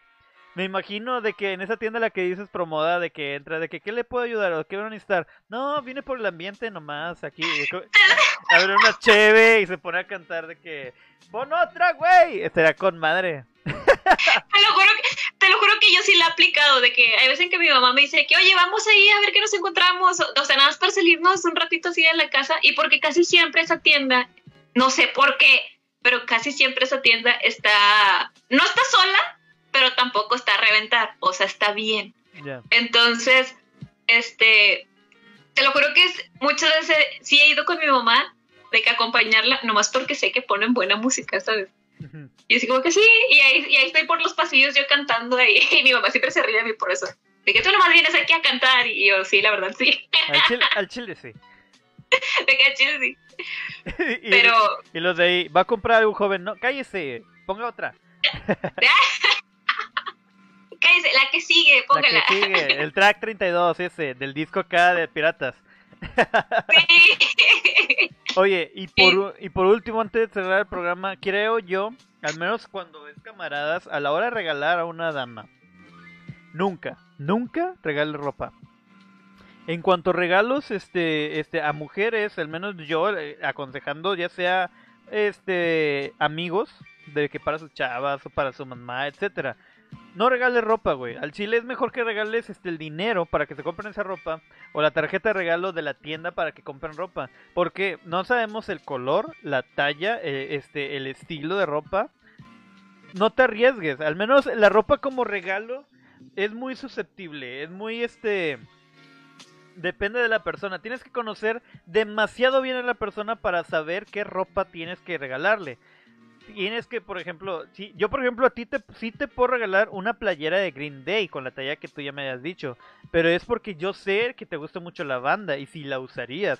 A: Me imagino de que en esa tienda la que dices promoda, de que entra, de que ¿qué le puedo ayudar? ¿O qué van a necesitar? No, vine por el ambiente nomás, aquí. Abre una cheve y se pone a cantar de que ¡Pon otra, güey! Estará con madre.
B: te lo juro que, te lo juro que yo sí la he aplicado, de que hay veces en que mi mamá me dice que, oye, vamos ahí a ver qué nos encontramos, o, o sea, nada más para salirnos un ratito así de la casa, y porque casi siempre esa tienda, no sé por qué, pero casi siempre esa tienda está, no está sola, pero tampoco está a reventar, o sea, está bien. Entonces, este, te lo juro que es, muchas veces sí he ido con mi mamá de que acompañarla, nomás porque sé que ponen buena música, ¿sabes? Y así como que sí, y ahí, y ahí estoy por los pasillos yo cantando ahí, y mi mamá siempre se ríe de mí por eso. De que tú nomás vienes aquí a cantar, y yo, sí, la verdad, sí.
A: Al chile, al chile sí.
B: De que chile sí.
A: y,
B: Pero,
A: y los de ahí, va a comprar un joven, no, cállese, ponga otra.
B: cállese, la que sigue, póngala.
A: La que sigue, el track 32 ese, del disco acá de Piratas.
B: Sí.
A: Oye, y por, y por último, antes de cerrar el programa, creo yo, al menos cuando es camaradas, a la hora de regalar a una dama, nunca, nunca regale ropa. En cuanto a regalos este, este, a mujeres, al menos yo eh, aconsejando, ya sea este amigos, de que para sus chavas o para su mamá, etcétera. No regales ropa, güey. Al chile es mejor que regales este el dinero para que se compren esa ropa o la tarjeta de regalo de la tienda para que compren ropa, porque no sabemos el color, la talla, eh, este el estilo de ropa. No te arriesgues, al menos la ropa como regalo es muy susceptible, es muy este depende de la persona. Tienes que conocer demasiado bien a la persona para saber qué ropa tienes que regalarle tienes que, por ejemplo, si, yo por ejemplo a ti te, sí te puedo regalar una playera de Green Day con la talla que tú ya me hayas dicho, pero es porque yo sé que te gusta mucho la banda y si la usarías.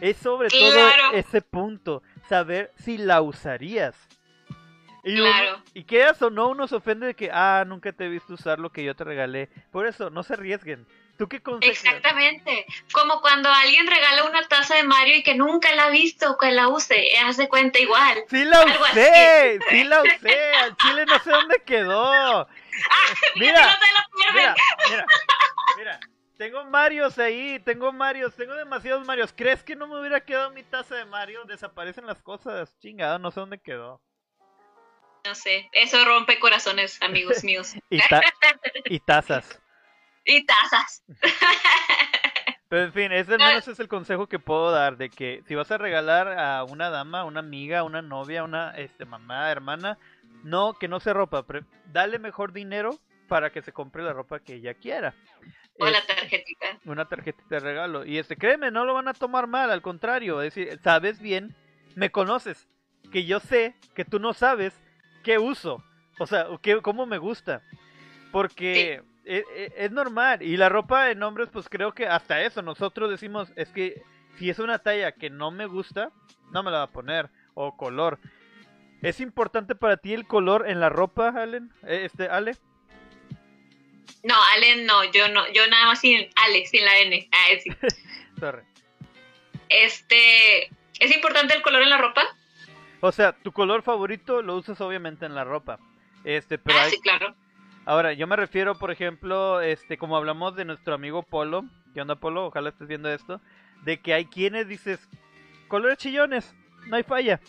A: Es sobre
B: Claro.
A: todo ese punto, saber si la usarías. Y, uno-
B: Claro.
A: y quedas o no, uno se ofende de que, ah, nunca te he visto usar lo que yo te regalé. Por eso, no se arriesguen. ¿Tú qué consejas?
B: Exactamente. Como cuando alguien regala una taza de Mario y que nunca la ha visto, que la use, haz de cuenta igual.
A: Sí la usé, sí la usé. Al chile no sé dónde quedó.
B: Mira,
A: Mira,
B: no te lo pierdes.
A: Mira, mira, mira. Tengo Marios ahí, tengo Marios, tengo demasiados Marios. ¿Crees que no me hubiera quedado mi taza de Mario? Desaparecen las cosas. Chingado, no sé dónde quedó.
B: No sé, eso rompe corazones, amigos míos.
A: Y, ta- y tazas.
B: Y tazas.
A: Pero en fin, ese al menos es el consejo que puedo dar, de que si vas a regalar a una dama, una amiga, una novia, una este mamá, hermana, no, que no sea ropa, pre- dale mejor dinero para que se compre la ropa que ella quiera.
B: O la
A: Es-
B: tarjetita.
A: una tarjetita de regalo. Y este, créeme, no lo van a tomar mal, al contrario, es decir, sabes bien, me conoces, que yo sé que tú no sabes qué uso, o sea, qué, cómo me gusta. Porque e- es, normal. Y la ropa en hombres, pues creo que hasta eso, nosotros decimos, es que si es una talla que no me gusta, no me la va a poner. O color. ¿Es importante para ti el color en la ropa, Allen? Eh, Este, Ale.
B: No, Ale no, yo no, yo nada más sin Ale, sin la N. Ah, sí.
A: Sorry.
B: Este, ¿es importante el color en la ropa?
A: O sea, tu color favorito lo usas obviamente en la ropa. Este, pero
B: ah,
A: hay-
B: sí, claro.
A: Ahora yo me refiero, por ejemplo, este, como hablamos de nuestro amigo Polo, ¿qué onda Polo? Ojalá estés viendo esto, de que hay quienes dices colores chillones, no hay falla.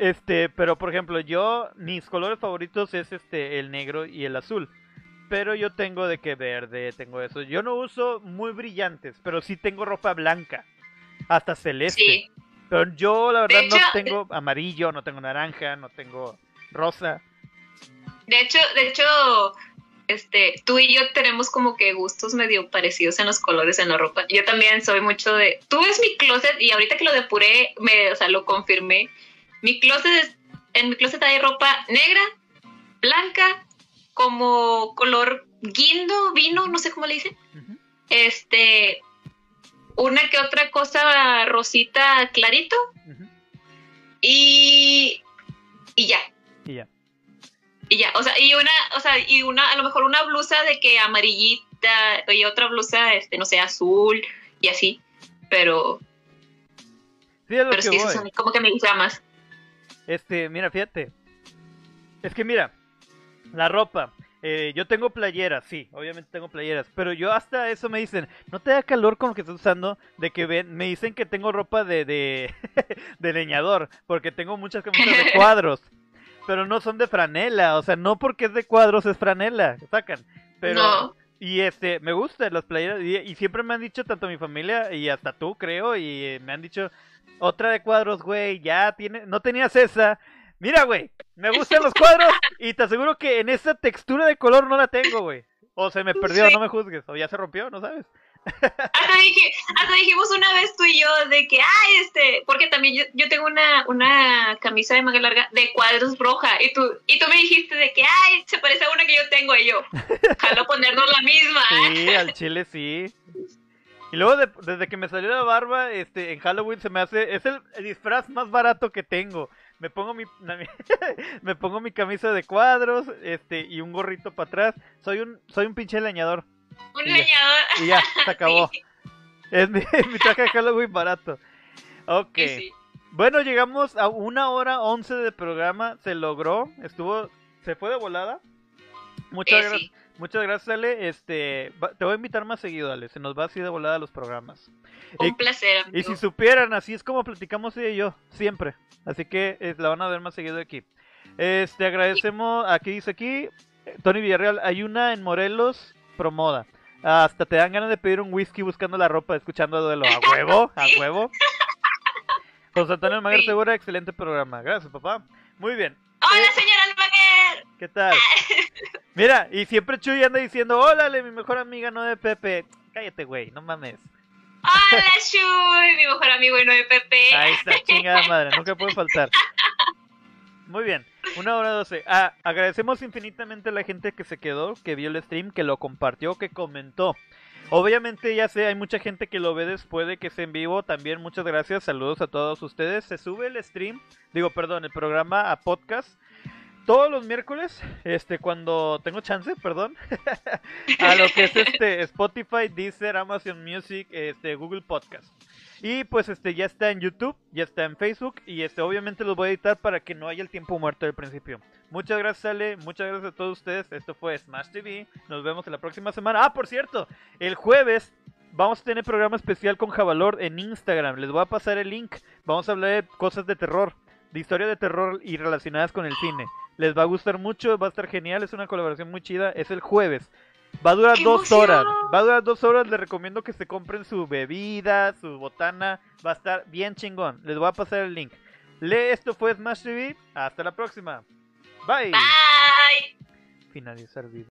A: Este, pero por ejemplo, yo mis colores favoritos es este el negro y el azul. Pero yo tengo de que verde, tengo eso. Yo no uso muy brillantes, pero sí tengo ropa blanca, hasta celeste.
B: Sí.
A: Pero yo la verdad no tengo amarillo, no tengo naranja, no tengo rosa.
B: De hecho, de hecho, este, tú y yo tenemos como que gustos medio parecidos en los colores en la ropa. Yo también soy mucho de. Tú ves mi closet y ahorita que lo depuré, me, o sea, lo confirmé. Mi closet es, en mi closet hay ropa negra, blanca, como color guindo, vino, no sé cómo le dicen. Este, una que otra cosa rosita clarito y y ya.
A: Y ya.
B: Y ya, o sea, y una, o sea, y una, a lo mejor una blusa de que amarillita y otra blusa, este, no sé, azul y así, pero,
A: Sí, es lo
B: pero
A: que
B: esas
A: voy.
B: son como que me gusta más.
A: Este, mira, fíjate. Es que mira, la ropa. eh, yo tengo playeras, sí, obviamente tengo playeras, pero yo hasta eso me dicen, ¿no te da calor con lo que estás usando? De que ven, me dicen que tengo ropa de, de, de leñador, porque tengo muchas camisas de cuadros, pero no son de franela, o sea, no porque es de cuadros es franela, sacan. Pero,
B: No.
A: y este, me gustan las playeras, y, y siempre me han dicho, tanto mi familia y hasta tú, creo, y eh, me han dicho, otra de cuadros, güey, ya tiene, no tenías esa. Mira, güey, me gustan los cuadros y te aseguro que en esa textura de color no la tengo, güey. O se me perdió,
B: Sí.
A: no me juzgues, o ya se rompió, no sabes.
B: Hasta, dijimos una vez tú y yo de que, ay, este, porque también yo, yo tengo una, una camisa de manga larga de cuadros roja y tú, y tú me dijiste de que, ay, se parece a una que yo tengo y yo, jalo ponernos la misma.
A: Sí, al chile sí. Y luego de- desde que me salió la barba, este, en Halloween se me hace, es el, el disfraz más barato que tengo. Me pongo mi- me pongo mi camisa de cuadros, este, y un gorrito para atrás. Soy un, soy un pinche leñador.
B: Un
A: Y ya.
B: leñador.
A: Y ya, se acabó.
B: Sí,
A: Es mi, mi traje de Halloween barato. Ok.
B: sí.
A: Bueno, llegamos a una hora once de programa. Se logró. Estuvo. Se fue de volada. Muchas,
B: Eh,
A: gra-
B: sí.
A: muchas gracias, Ale. Este, te voy a invitar más seguido, Ale. Se nos va así de volada los programas.
B: Un
A: Y,
B: placer,
A: y si supieran, así es como platicamos ella y yo. Siempre. Así que eh, la van a ver más seguido aquí. Este, agradecemos. Aquí dice aquí. Tony Villarreal. Hay una en Morelos. Promoda. Hasta te dan ganas de pedir un whisky buscando la ropa, escuchando duelo. A huevo, a huevo. José Antonio Almaguer
B: Sí.
A: Segura, excelente programa. Gracias, papá. Muy bien.
B: ¡Hola,
A: Eh,
B: señor Almaguer!
A: ¿Qué tal? Mira, y siempre Chuy anda diciendo, órale, mi mejor amiga, no de Pepe. Cállate, güey, no mames.
B: ¡Hola, Shui! Mi mejor amigo y no de Pepe.
A: Ahí está, chingada madre, nunca puede faltar. Muy bien, una hora doce. Ah, agradecemos infinitamente a la gente que se quedó, que vio el stream, que lo compartió, que comentó. Obviamente ya sé, hay mucha gente que lo ve después de que esté en vivo. También muchas gracias, saludos a todos ustedes. Se sube el stream, digo, perdón, el programa a podcast. Todos los miércoles, este, cuando tengo chance, perdón, a lo que es este Spotify, Deezer, Amazon Music, este, Google Podcast. Y pues este ya está en YouTube, ya está en Facebook y este obviamente los voy a editar para que no haya el tiempo muerto del principio. Muchas gracias Ale, muchas gracias a todos ustedes. Esto fue Smash TV. Nos vemos en la próxima semana. Ah, por cierto, el jueves vamos a tener programa especial con Javalor en Instagram. Les voy a pasar el link. Vamos a hablar de cosas de terror, de historia de terror y relacionadas con el cine. Les va a gustar mucho, va a estar genial, es una colaboración muy chida. Es el jueves. Va a durar
B: ¡Qué
A: dos
B: emoción!
A: horas. Va a durar dos horas. Les recomiendo que se compren su bebida, su botana. Va a estar bien chingón. Les voy a pasar el link. Lee, esto fue Smash TV. Hasta la próxima. Bye.
B: Bye.
A: Finalizar video.